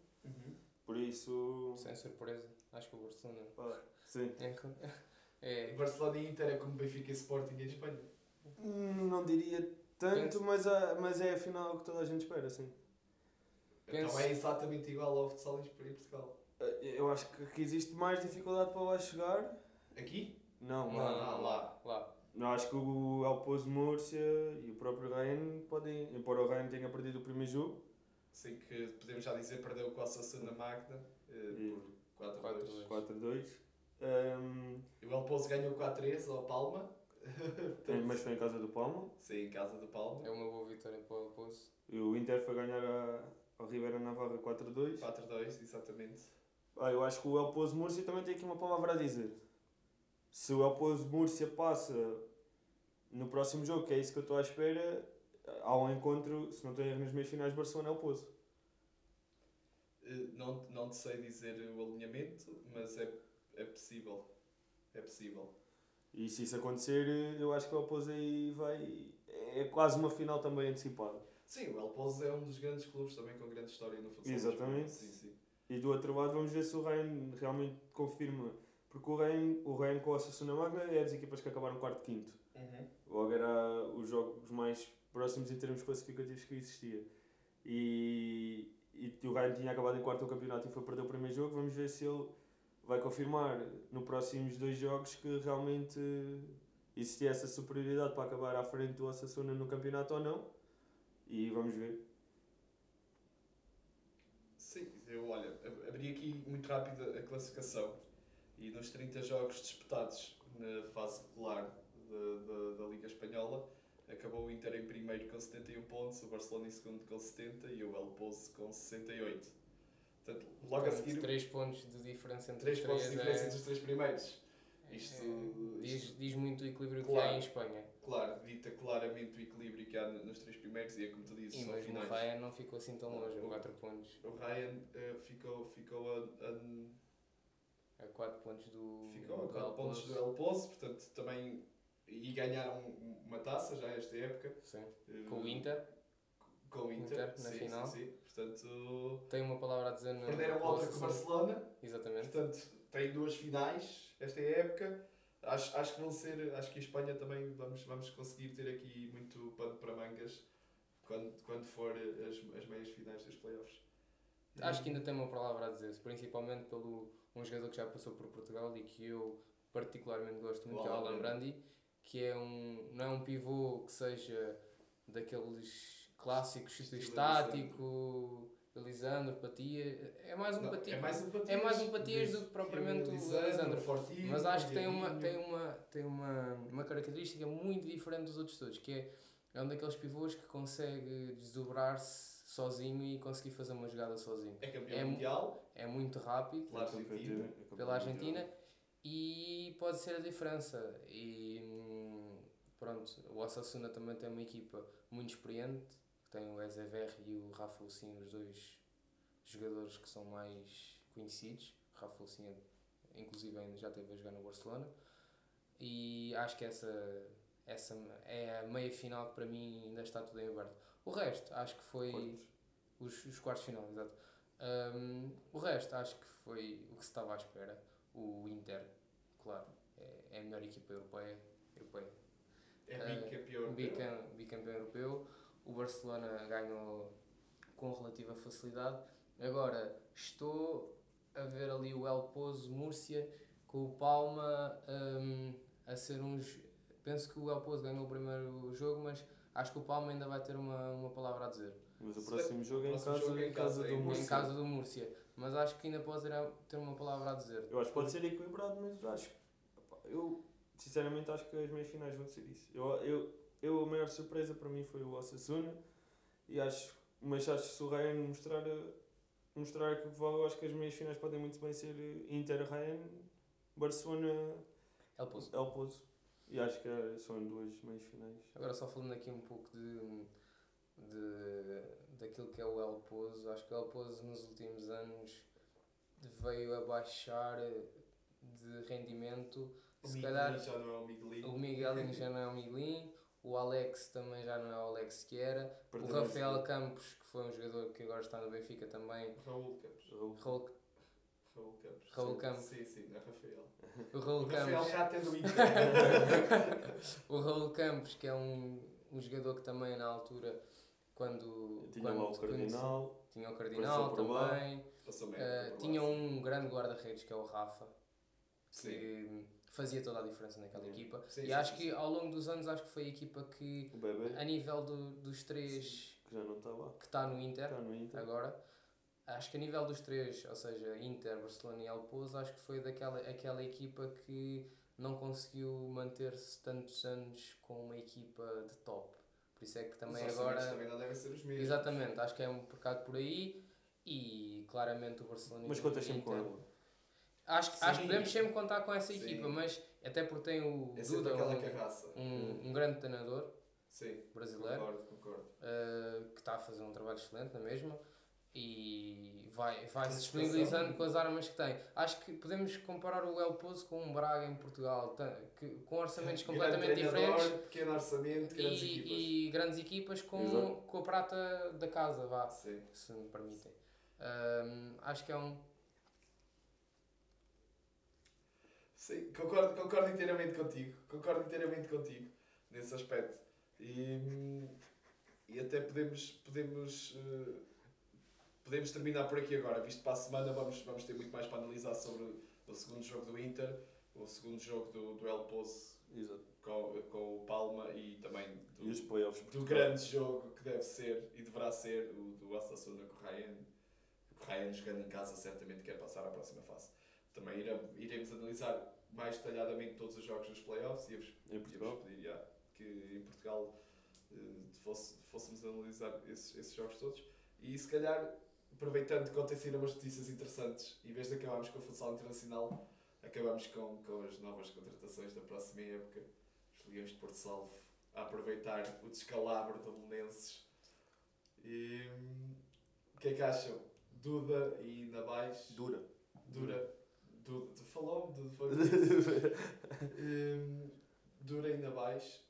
C: Por isso.
B: Sem surpresa. Acho que o Barcelona
C: pá, Sim.
B: é, (laughs) é
A: Barcelona e Inter é como Benfica e Sporting em Espanha.
C: Hum, Não diria tanto, mas, há- mas é a final que toda a gente espera, sim.
A: Então
B: Penso-
A: é exatamente igual ao futsal em Espanha e Portugal.
C: Eh, Eu acho que aqui existe mais dificuldade para lá chegar.
A: Aqui?
C: Não,
B: não,
C: lá.
A: lá,
B: não,
A: lá.
B: lá.
C: Não, acho que o El Pozo de Múrcia e o próprio Ryan podem, embora o Ryan tenha perdido o primeiro jogo,
A: Sei que podemos já dizer perdeu com a Sassuna Magna
C: E-
A: por 4-2.
B: 4-2.
C: 4-2. Um,
A: E o El Pozo ganhou 4-3 ao Palma. (laughs) Portanto,
C: mas foi em casa do Palma.
A: Sim, em casa do Palma.
B: É uma boa vitória para o Poço.
C: E o Inter foi ganhar a, ao Ribeira Navarra 4-2.
A: 4-2, exatamente.
C: Ah, eu acho que o El de Múrcia também tem aqui uma palavra a dizer. Se o El de Múrcia passa no próximo jogo, que é isso que eu estou à espera, há um encontro, se não estou em erro, nas meias finais Barcelona-El Pozo.
A: Eh, Não, não te sei dizer o alinhamento, mas é, é possível. É possível.
C: E se isso acontecer, eu acho que o El Pozo aí vai... É quase uma final também antecipada.
A: Sim, o El Pozo é um dos grandes clubes também com grande história no futsal.
C: Exatamente.
A: Sim, sim.
C: E do outro lado vamos ver se o Ryan realmente confirma. Porque o Ryan, o Ryan com a Sassuna Magna é das equipas que acabaram quarto quinto.
A: Uhum.
C: Logo era os jogos mais próximos em termos classificativos que existia. E, e o Ryan tinha acabado em quarto no campeonato e foi perder o primeiro jogo. Vamos ver se ele vai confirmar nos próximos dois jogos que realmente existia essa superioridade para acabar à frente do Osasuna no campeonato ou não. E vamos ver.
A: Sim, eu olha, ab- abri aqui muito rápido a classificação e nos 30 jogos disputados na fase regular da, da, da Liga Espanhola acabou o Inter em primeiro com 71 pontos, o Barcelona em segundo com 70 e o El Pozo com 68. Portanto, logo a seguir,
B: 3 pontos de diferença entre
A: 3
B: os
A: pontos de diferença
B: é,
A: entre os três primeiros. Isto,
B: É, diz,
A: isto,
B: diz muito o equilíbrio que
A: Claro.
B: há em Espanha.
A: claro, dita claramente o equilíbrio que há no- nos três primeiros e é como tu dizes,
B: E
A: são
B: mesmo o
A: finais.
B: Ryan não ficou assim tão longe, a
A: O-
B: 4 pontos.
A: O Ryan eh, ficou, ficou a, a
B: A 4 pontos do.
A: Ficou a
B: do
A: 4 pontos do El Pozo, portanto também. E ganharam uma taça já esta época.
B: Sim.
A: eh,
B: Com o Inter.
A: Com o Inter,
B: Inter, na
A: sim,
B: final.
A: sim, sim. Portanto,
B: Tem uma palavra a dizer no.
A: perderam outra com o. Barcelona.
B: Exatamente.
A: Portanto, tem duas finais esta época. Acho, acho que vão ser. Acho que a Espanha também vamos, vamos conseguir ter aqui muito pano para mangas quando, quando for as, as meias finais dos playoffs.
B: Acho que ainda tem uma palavra a dizer, principalmente pelo um jogador que já passou por Portugal e que eu particularmente gosto muito,
A: O
B: que é o
A: Alan
B: Alan Brandi, que é um, não é um pivô que seja daqueles clássicos estático, Elisandro, Patia, é mais um
A: Não,
B: Patia.
A: é mais um Patias,
B: é mais um Patias do que propriamente o.
A: Fortinho,
B: Mas acho que tem uma, tem uma, tem uma, uma característica muito diferente dos outros todos, que é, é um daqueles pivôs que consegue desdobrar-se sozinho e conseguir fazer uma jogada sozinho.
A: É campeão
B: é-
A: mundial
B: É muito rápido
A: pela Argentina.
B: pela Argentina e pode ser a diferença. E pronto, o Osasuna também tem uma equipa muito experiente, que tem o Ezever e o Rafa Lucinho, os dois jogadores que são mais conhecidos. O Rafa Lucinho, inclusive, ainda já esteve a jogar no Barcelona. E acho que essa, essa é a meia final que para mim ainda está tudo em aberto. O resto, acho que foi. Os, os quartos de final, exato. Um, o resto, acho que foi o que se estava à espera. O Inter, claro, é, é a melhor equipa europeia.
A: É
B: Eh,
A: bicampeão europeu.
B: Bicam, bicampeão europeu. O Barcelona ganhou com relativa facilidade. Agora, estou a ver ali o El Pozo, Múrcia, com o Palma um, a ser uns. Penso que o El Pozo ganhou o primeiro jogo, mas acho que o Palma ainda vai ter uma, uma palavra a dizer.
C: Mas o próximo jogo é em casa,
A: jogo é em
C: casa
A: casa,
C: do Múrcia.
B: Em casa do Múrcia. Mas acho que ainda pode ter, uma palavra a dizer.
C: Eu acho que pode ser equilibrado, mas acho. Eu sinceramente acho que as meias finais vão ser isso. Eu, eu, eu, a maior surpresa para mim foi o Osasuna. E acho, mas acho que se o Ryan mostrar, mostrar aquilo que vale, eu acho que as meias finais podem muito bem ser Inter Ryan, Barcelona
B: El Pozo.
C: El Pozo. E acho que é- são duas meias finais.
B: Agora só falando aqui um pouco de, de daquilo que é o El Pozo, acho que o El Pozo nos últimos anos veio a baixar de rendimento.
A: O
B: Se
A: Miguelinho
B: calhar
A: já não é o Miguelinho.
B: o Miguelinho já não é o Miguelinho, o Alex também já não é o Alex que era, o
C: Pertence-
B: Rafael Campos, que foi um jogador que agora está no Benfica também,
A: Raul Campos.
C: Raul.
B: Raul,
A: Raul Campos.
B: Raul
A: Sim,
B: Campos.
A: Sim, sim, não é Rafael.
B: o
A: O
B: Raul
A: Rafael
B: Campos.
A: já tendo o. (laughs)
B: O Raul Campos, que é um, um jogador que também na altura, quando.
C: Tinha
B: quando
C: lá o Cardinal.
B: Tinha o Cardinal
C: lá.
B: também.
A: Passou
B: Uh, tinha um grande guarda-redes que é o Rafa,
A: Sim.
B: Fazia toda a diferença naquela
C: Sim.
B: equipa.
A: Sim,
B: e
A: sim,
B: acho que ao longo dos anos acho que foi a equipa que,
C: O
B: a nível do- dos três
C: que já não está lá.
B: que está no Inter
C: Está no Inter.
B: agora, acho que a nível dos três, ou seja, Inter, Barcelona e El Pozo, acho que foi daquela aquela equipa que não conseguiu manter-se tantos anos com uma equipa de top. Por isso é que também
A: Os
B: agora.
A: também não devem ser os mesmos.
B: Exatamente, acho que é um bocado por aí e claramente o Barcelona
C: Mas
B: o
C: contas sempre com ela.
B: Acho, que- acho que podemos sempre contar com essa
A: Sim.
B: equipa, mas até porque tem o
A: É
B: Duda, um, um, um grande treinador
A: Sim,
B: brasileiro,
A: concordo, concordo.
B: uh, que está a fazer um trabalho excelente na mesma e vai, vai se disponibilizando com as armas que tem. Acho que podemos comparar o El Pozo com um Braga em Portugal, que, com orçamentos (laughs) completamente diferentes
A: Pequeno orçamento, grandes equipas.
B: e, e grandes equipas com,
C: Exato.
B: com a prata da casa, vá
A: Sim.
B: se me permitem. Acho que é um.
A: Sim, concordo, concordo inteiramente contigo. Concordo inteiramente contigo nesse aspecto. E, e até podemos, podemos, eh, podemos terminar por aqui agora, visto para a semana vamos, vamos ter muito mais para analisar sobre o segundo jogo do Inter, o segundo jogo do, do El Pozo com, com o Palma e também do,
C: E playoffs.
A: do grande jogo que deve ser e deverá ser o do Osasuna com o Ryan. O Ryan jogando em casa certamente quer passar à próxima fase. Também iremos analisar mais detalhadamente todos os jogos dos playoffs e ia-vos pedir já, que em Portugal eh, fosse, fôssemos analisar esses, esses jogos todos. E se calhar, aproveitando que ontem saíram umas notícias interessantes, em vez de acabarmos com o futsal internacional, acabamos com, com as novas contratações da próxima época. Os Leões de Porto Salvo a aproveitar o descalabro do Belenenses. E hum, o que é que acham? Duda e Nabais?
C: Dura.
A: Dura. Duda. Tu falou-me, Duda foi o que disse. Hum, Dura e Nabais.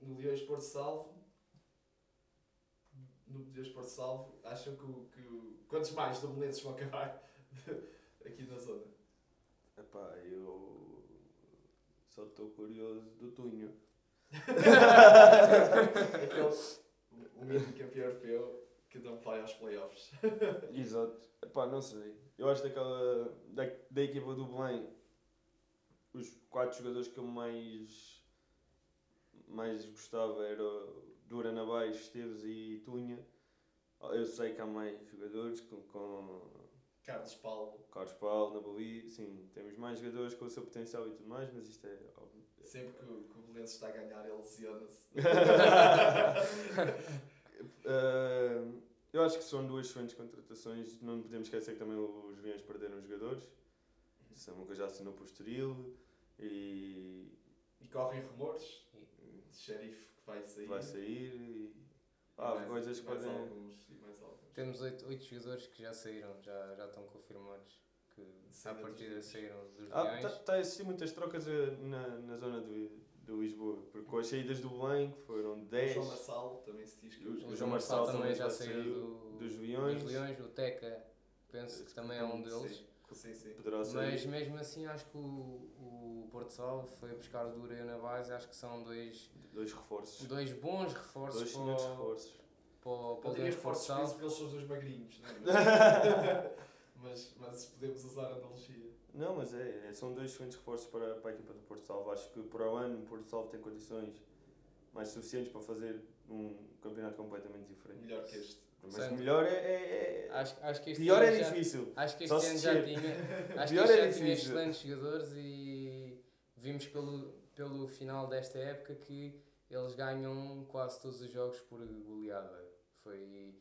A: No Leões Porto Salvo. No Leões Porto Salvo. Acham que, o- que o- quantos mais do Belenenses vão acabar (laughs) aqui na zona?
C: Epá, eu só estou curioso do Tunho. (laughs)
A: Aquele, o, o mítico campeão europeu que não vai aos playoffs. (laughs)
C: Exato. Epá, não sei. Eu acho daquela. Da, da equipa do Belém, os quatro jogadores que eu mais. mais gostava era Dura Nabais, Esteves e Tunha. Eu sei que há mais jogadores com, com
A: Carlos Paulo,
C: Carlos Paulo, Nabali, sim, temos mais jogadores com o seu potencial e tudo mais, mas isto é óbvio.
A: sempre que o, que o Belenenses está a ganhar, ele lesiona-se. (laughs) (laughs)
C: Ah, eu acho que são duas excelentes contratações. Não podemos esquecer que também os Viões perderam jogadores. Samuca já assinou por Estoril e
A: E correm rumores de xerife que vai sair.
C: vai sair. E, há
A: mais-
C: coisas que podem.
A: alguns, mais alguns.
B: Temos oito, oito jogadores que já saíram, já, já estão confirmados que à partida
A: Leões.
B: saíram dos
C: Ah,
B: Leões.
C: Está a existir muitas trocas eh, na, na zona do, do Lisboa, porque com as saídas do Belém, que foram
A: O
C: 10
A: João Marçal também se diz que
C: O
A: os
B: O
C: João
B: João
C: Marçal
B: também
C: também
B: já saiu do,
C: dos Leões.
B: dos Leões. O Teca, penso que também é um deles.
A: Sim, sim.
B: Mas mesmo assim acho que o, o Porto Salvo foi buscar o Dura e o Navais, acho que são dois,
C: Dois reforços.
B: dois bons reforços
C: Dois
B: para, o-
C: reforços.
B: para, o- para
A: Eu
B: o
A: reforços
B: Salvo.
A: porque eles são os dois magrinhos, não é? (laughs) mas, mas podemos usar a analogia.
C: Não, mas é, é- são dois excelentes reforços para, para a equipa do Porto Salvo. Acho que para o ano o Porto Salvo tem condições mais suficientes para fazer um campeonato completamente diferente.
A: Melhor que este.
C: Mas
B: Certo.
C: melhor é. é- é-
B: Acho, acho que este
C: pior é
B: já-
C: difícil.
B: Acho que
C: Só
B: este
C: se
B: ano já tinha, (laughs) acho que
C: Pior
B: este
C: é
B: já tinha
C: difícil.
B: excelentes jogadores e vimos pelo, pelo final desta época que eles ganham quase todos os jogos por goleada. Foi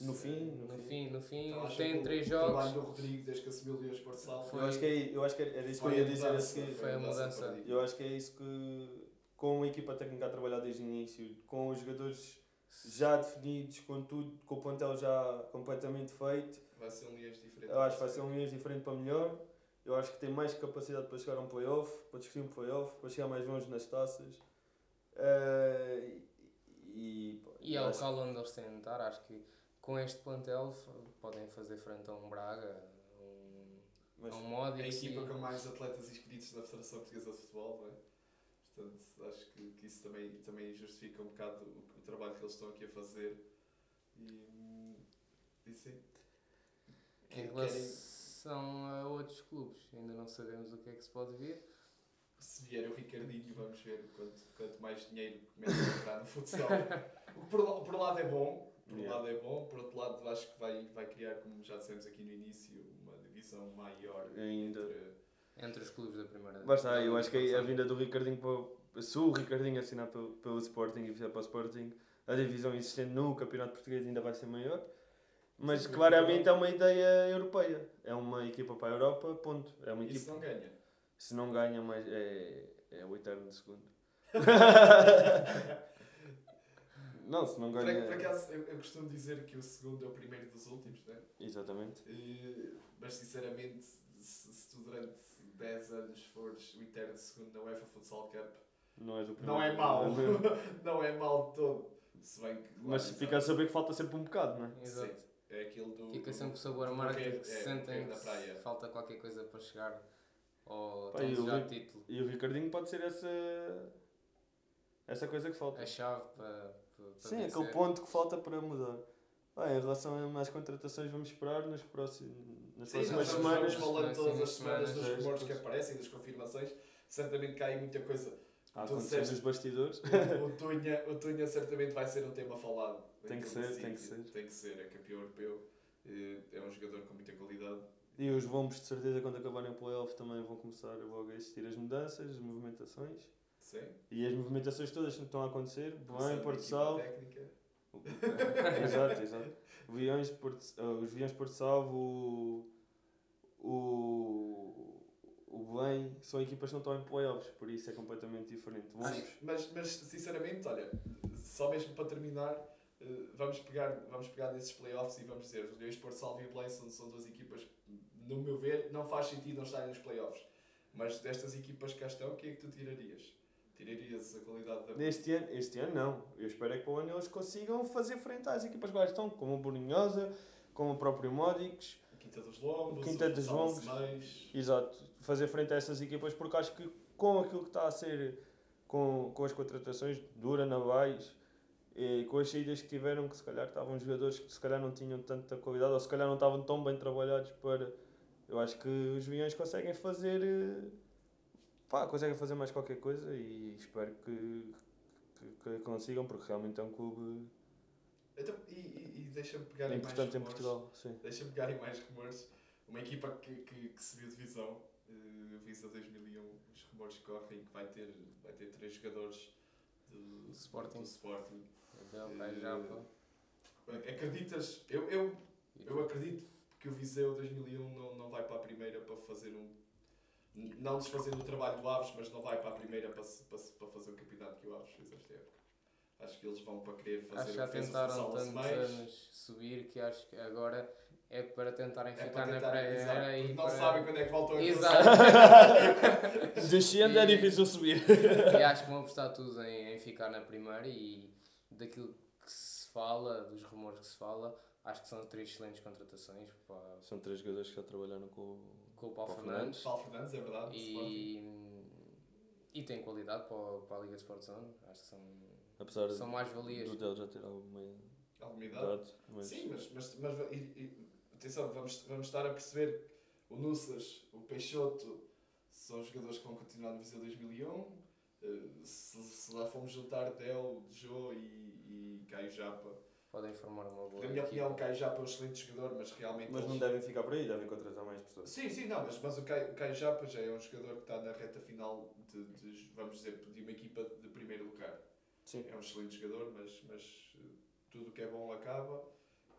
C: No fim, no
B: no
C: fim.
B: fim, no fim,
A: Então,
B: tem
A: que o
B: três
A: trabalho
B: jogos.
A: do Rodrigo desde que assumiu o Leões
B: Foi-
C: Eu acho que é, eu acho que era isso que eu ia
A: a
C: dizer a seguir.
B: Foi a mudança.
C: Eu acho que é isso que, com a equipa técnica a trabalhar desde o início, com os jogadores já definidos, com tudo, com o plantel já completamente feito,
A: Vai ser um Leões diferente.
C: eu acho que vai ser um mês diferente para melhor. Eu acho que tem mais capacidade para chegar a um playoff, para discutir um playoff, para chegar mais longe nas taças. Eh, e,
B: E é o local onde eles têm de estar. Acho que com este plantel podem fazer frente a um Braga, um,
C: mas-
B: a um
A: É a equipa com mais atletas inscritos na Federação Portuguesa de Futebol, não é? Portanto, acho que, que isso também, também justifica um bocado o, o trabalho que eles estão aqui a fazer. E, e sim.
B: Em relação a outros clubes, ainda não sabemos o que é que se pode vir.
A: se vier o Ricardinho, vamos ver quanto, quanto mais dinheiro começa a entrar no futsal. (laughs) O que por, por um lado é bom, por um
C: Yeah.
A: lado é bom, por outro lado acho que vai, vai criar, como já dissemos aqui no início, uma divisão maior
C: Ainda.
A: entre
B: Entre os clubes da primeira
C: Basta, eu
B: da
C: acho que a vinda do Ricardinho para. Se o Ricardinho assinar pelo, pelo Sporting e vier para o Sporting, a divisão existente no Campeonato Português ainda vai ser maior. Mas
A: Sim,
C: claramente é uma ideia europeia. É uma equipa para a Europa, ponto. É uma
A: Isso
C: equipa.
A: não ganha.
C: Se não ganha, mais é, é o eterno segundo. (laughs) não, se não ganha.
A: por acaso, eu, eu costumo dizer que o segundo é o primeiro dos últimos, né?
C: Exatamente.
A: Eh, mas sinceramente, se, se tu durante 10 anos fores o eterno segundo na UEFA Futsal Cup,
C: Não, és o
A: não é mau. (laughs) (laughs) não é mau de todo. Se bem que.
C: Mas
A: claro,
C: fica a saber que falta sempre um bocado, não é?
B: Exato.
A: Sim, é aquilo do.
B: Fica sempre o sabor amargo
A: morrer-
B: que se
A: é,
B: sentem que
A: praia.
B: falta qualquer coisa para chegar ao
C: Pá, e Ri-
B: título.
C: E o Ricardinho pode ser essa. essa coisa que falta.
B: A chave para, para,
C: Sim,
B: vencer.
C: aquele ponto que falta para mudar. Ah, em relação às contratações, vamos esperar nos próximos, nas
A: Sim,
C: próximas semanas.
A: falando todas as semanas dos rumores que aparecem, das confirmações. Certamente cai muita coisa.
C: Há
A: Tu disseste-
C: nos bastidores.
A: O, o, Tunha, o Tunha certamente vai ser um tema falado.
C: Tem que ser, tem que
A: sítio.
C: ser.
A: Tem que ser, é campeão europeu. eh, É um jogador com muita qualidade.
C: E os bombos, de certeza, quando acabarem o playoff, também vão começar logo a existir as mudanças, as movimentações.
A: Sim.
C: E as movimentações todas que estão a acontecer.
A: Começando
C: Porto
A: técnica.
C: Exato, exato. Viões, Porto, ah, os Viões Porto Salvo, o, o, bem, são equipas que não estão em playoffs, por isso é completamente diferente.
A: Mas, mas, mas, sinceramente, olha, só mesmo para terminar, eh, vamos pegar, vamos pegar nesses playoffs e vamos dizer, os Leões Porto Salvo e o Blayson são duas equipas que, no meu ver, não faz sentido não estarem nos playoffs. Mas destas equipas que cá estão, o que é que tu tirarias? Tirarias a qualidade da.
C: Este ano, este ano não. Eu espero é que para o ano eles consigam fazer frente às equipas que lá estão, como o Borinhosa, como o próprio Modix.
A: Quinta dos Lombos,
C: Quinta dos Lombos. Exato. Fazer frente a essas equipas, porque acho que com aquilo que está a ser, com, com as contratações, Dura, Navais, e com as saídas que tiveram, que se calhar estavam jogadores que se calhar não tinham tanta qualidade, ou se calhar não estavam tão bem trabalhados para. Eu acho que os Viões conseguem fazer. Pá, conseguem fazer mais qualquer coisa e espero que, que, que consigam, porque realmente é um clube
A: Então, e, e, e deixa-me pegar em mais
C: importante em
A: rumores.
C: Portugal.
A: Deixa-me pegar em mais rumores. Uma equipa que, que, que subiu divisão, uh, Visa 2001, os rumores correm que vai ter, vai ter três jogadores do,
B: Sporting.
A: do Sporting.
B: Pai Japa.
A: Acreditas? Eu, eu, eu acredito que o Viseu 2001 não, não vai para a primeira para fazer um. Não desfazer o trabalho do Aves, mas não vai para a primeira para, se- para, se- para fazer o campeonato que o Aves fez esta época. Acho que eles vão para querer fazer
B: Acho que já tentaram tantos anos subir que acho que agora é para tentarem
A: É
B: ficar
A: para
B: na
A: tentar, exato,
B: primeira e
A: não
B: para...
A: sabem quando é que voltam a
B: Exato. (laughs)
C: Descendo é difícil subir. (laughs)
B: e acho que vão apostar tudo em, em ficar na primeira e daquilo que se fala, dos rumores que se fala, acho que são três excelentes contratações para,
C: São três jogadores que já trabalharam com,
B: com o Paulo
C: Paulo
B: Fernandes
A: Paulo Fernandes, é verdade.
B: e, e tem qualidade para, para a Liga Sport Zone. Acho que são,
C: apesar
B: são mais valias.
C: do dele já ter alguma
A: Alguma idade.
C: idade. Mas
A: Sim, mas, mas, mas e- e- atenção, vamos, vamos estar a perceber o Nussas, o Peixoto são jogadores que vão continuar no Viseu 2001. Eh, se, se lá formos juntar Del, Joe e, e Caio Japa,
B: Podem formar uma boa
A: na minha opinião, o. Caio Japa é um excelente jogador, mas realmente.
C: Mas não
A: eles-
C: devem ficar por aí, devem contratar mais pessoas.
A: Sim, sim, não, mas, mas o, Caio, Caio Japa já é um jogador que está na reta final de, de, vamos dizer, de uma equipa de primeiro lugar.
C: Sim.
A: É um excelente jogador, mas, mas eh, tudo o que é bom acaba.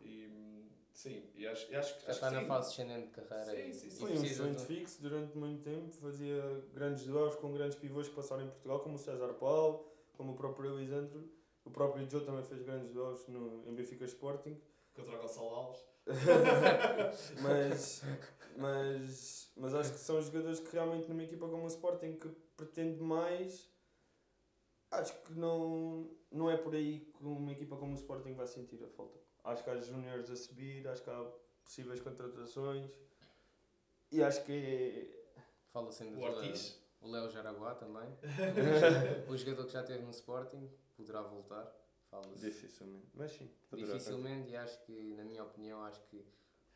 A: E sim, e acho, e acho, que-
B: Já
A: acho
B: está
A: que
B: na
A: sim.
B: fase descendente de carreira
A: Sim, sim, sim.
C: Foi um excelente fixo durante muito tempo, fazia grandes duelos com grandes pivôs que passaram em Portugal, como o César Paulo, como o próprio Elisandro. O próprio Joe também fez grandes duelos no, em Benfica Sporting.
A: Contra o Gonçalo Alves. (laughs)
C: mas, mas, mas acho que são jogadores que realmente numa equipa como o Sporting que pretende mais, acho que não, não é por aí que uma equipa como o Sporting vai sentir a falta. Acho que há juniors a subir, acho que há possíveis contratações e acho que é,
B: Fala-se ainda
A: O
B: do
A: Ortiz.
B: Jaraguá também. (laughs) o jogador que já esteve no Sporting poderá voltar. Fala-se
C: dificilmente, mas sim.
B: dificilmente e acho que, na minha opinião, acho que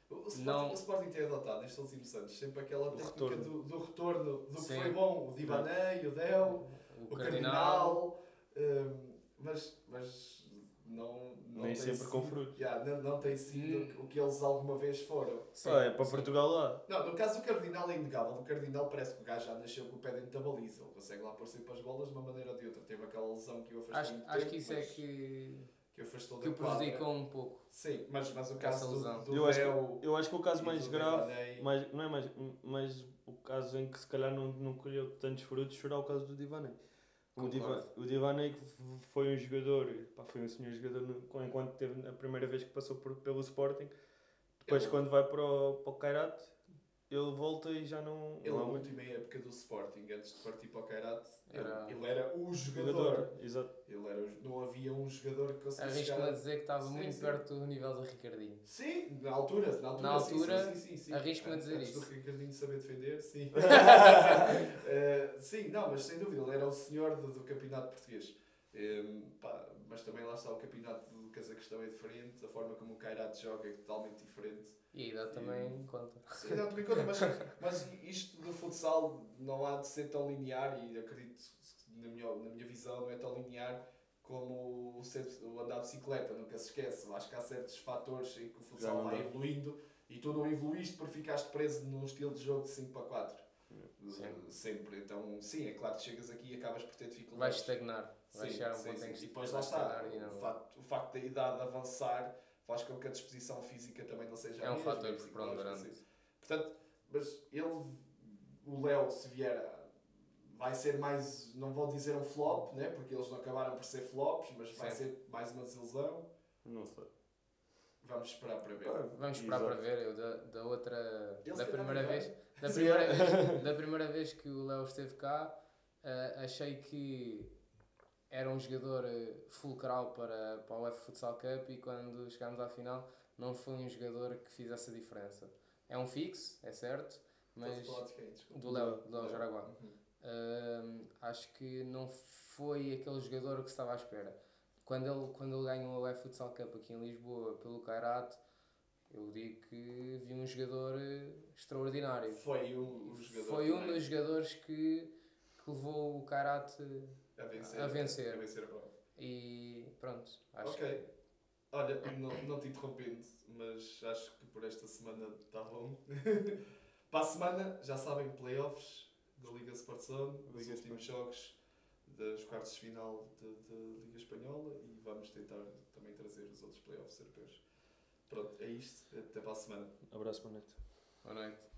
A: O, Sporting,
B: Não.
A: o Sporting tem adotado nestes últimos anos sempre aquela técnica
C: retorno.
A: Do, do retorno, do que
B: Sim.
A: foi bom, o Divanei, o Del,
B: o,
A: o
B: Cardinal,
A: Cardinal, hum, mas, mas não, não
C: Nem
A: tem
C: sempre
A: sido,
C: com frutos.
A: Yeah, não, não tem sido
B: Hum.
A: o que eles alguma vez foram.
B: sim,
C: Ah, é para
B: sim.
C: Portugal lá.
A: Não, no caso do Cardinal é inegável. O Cardinal parece que o gajo já nasceu com o pé dentro da baliza. Ele consegue lá pôr sempre as bolas de uma maneira ou de outra. Teve aquela lesão que o afastou
B: Acho,
A: muito
B: acho
A: tempo,
B: que isso é que,
A: que afastou
B: que o prejudicou um pouco.
A: Sim, mas, mas o caso do, do
C: Eu acho, que, eu acho que o caso mais grave
A: Divanei-
C: Mas, não é mais, mas o caso em que se calhar não, não colheu tantos frutos será o caso do Divanei. O, Diva,
B: Concordo.
C: o que f- foi um jogador, pá, foi um senhor jogador no- enquanto teve a primeira vez que passou por, pelo Sporting. Depois,
A: Ele-
C: quando vai para o, para o Kairat, ele volta e já não.
A: Ele,
C: não
A: na última época do Sporting, antes de partir para o Kairat,
B: Era-
A: ele, ele era o jogador.
C: jogador. Exato.
A: Ele era, o- não havia um jogador que conseguisse
B: Arrisco-me
A: chegar...
B: a dizer que estava
A: Sim,
B: muito
A: sim.
B: perto do nível do Ricardinho.
A: Sim, na altura. Na altura,
B: Na altura,
A: sim, sim, sim, sim.
B: arrisco-me a dizer
A: Antes
B: isso.
A: do Ricardinho saber defender, sim. (laughs) Eh, sim, não, mas sem dúvida, ele era o senhor do, do campeonato português. Em, pá, mas também lá está o campeonato do Cazaquistão é diferente, a forma como o Kairat joga é totalmente diferente.
B: E a idade também conta.
A: Sim, não, também conta, mas, (laughs) mas isto do futsal não há de ser tão linear e acredito, na minha, na minha visão, não é tão linear como o, ser, o andar de bicicleta, nunca se esquece. Acho que há certos fatores em que o futsal vai evoluindo e tu não evoluíste porque ficaste preso num estilo de jogo de 5 para 4.
B: Sim.
A: Sempre. Então, sim, é claro que chegas aqui e acabas por ter
B: Vais
A: dificuldades.
B: estagnar. Vais
A: Sim,
B: chegar a um
A: sim,
B: ponto
A: sim.
B: em que
A: E depois lá
B: vais
A: está. O
B: não...
A: facto, o facto da idade avançar faz com que a disposição física também não seja a
B: É um
A: mesma,
B: fator
A: e psicológica,
B: preponderante.
A: Portanto, mas ele o Léo, se vier, a- vai ser mais, não vou dizer um flop, né? porque eles não acabaram por ser flops, mas vai
B: Sim.
A: ser mais uma desilusão.
C: Não sei.
A: Vamos esperar para ver.
C: Ah,
B: Vamos esperar
C: exato.
B: para ver. Eu da, da outra.
A: Ele
B: da primeira
A: vai.
B: vez. Da (laughs) primeira, vez, da primeira vez que o Léo esteve cá, eh, achei que era um jogador eh, fulcral para, para o UEFA Futsal Cup e quando chegámos à final não foi um jogador que fizesse a diferença. É um fixo, é certo,
A: a
B: mas do Léo, do Léo. Jaraguá.
A: Uhum.
B: Hum, acho que não foi aquele jogador que estava à espera. Quando ele, quando ele ganhou o UEFA Futsal Cup aqui em Lisboa pelo Kairat, eu digo que vi um jogador eh, extraordinário.
A: Foi um, um jogador.
B: Foi um
A: também
B: dos jogadores que, que levou o Kairat
A: a vencer.
B: a vencer.
A: A vencer a prova.
B: e pronto. Acho
A: Ok. Olha, não, não te interrompendo, mas acho que por esta semana está bom. (laughs) Para a semana, já sabem, playoffs da Liga Sport Zone, os
C: Liga
A: últimos jogos dos quartos de final da Liga Espanhola e vamos tentar também trazer os outros playoffs europeus. Pronto, é isto. Até para a semana.
C: Abraço, boa noite.
B: que. Boa noite.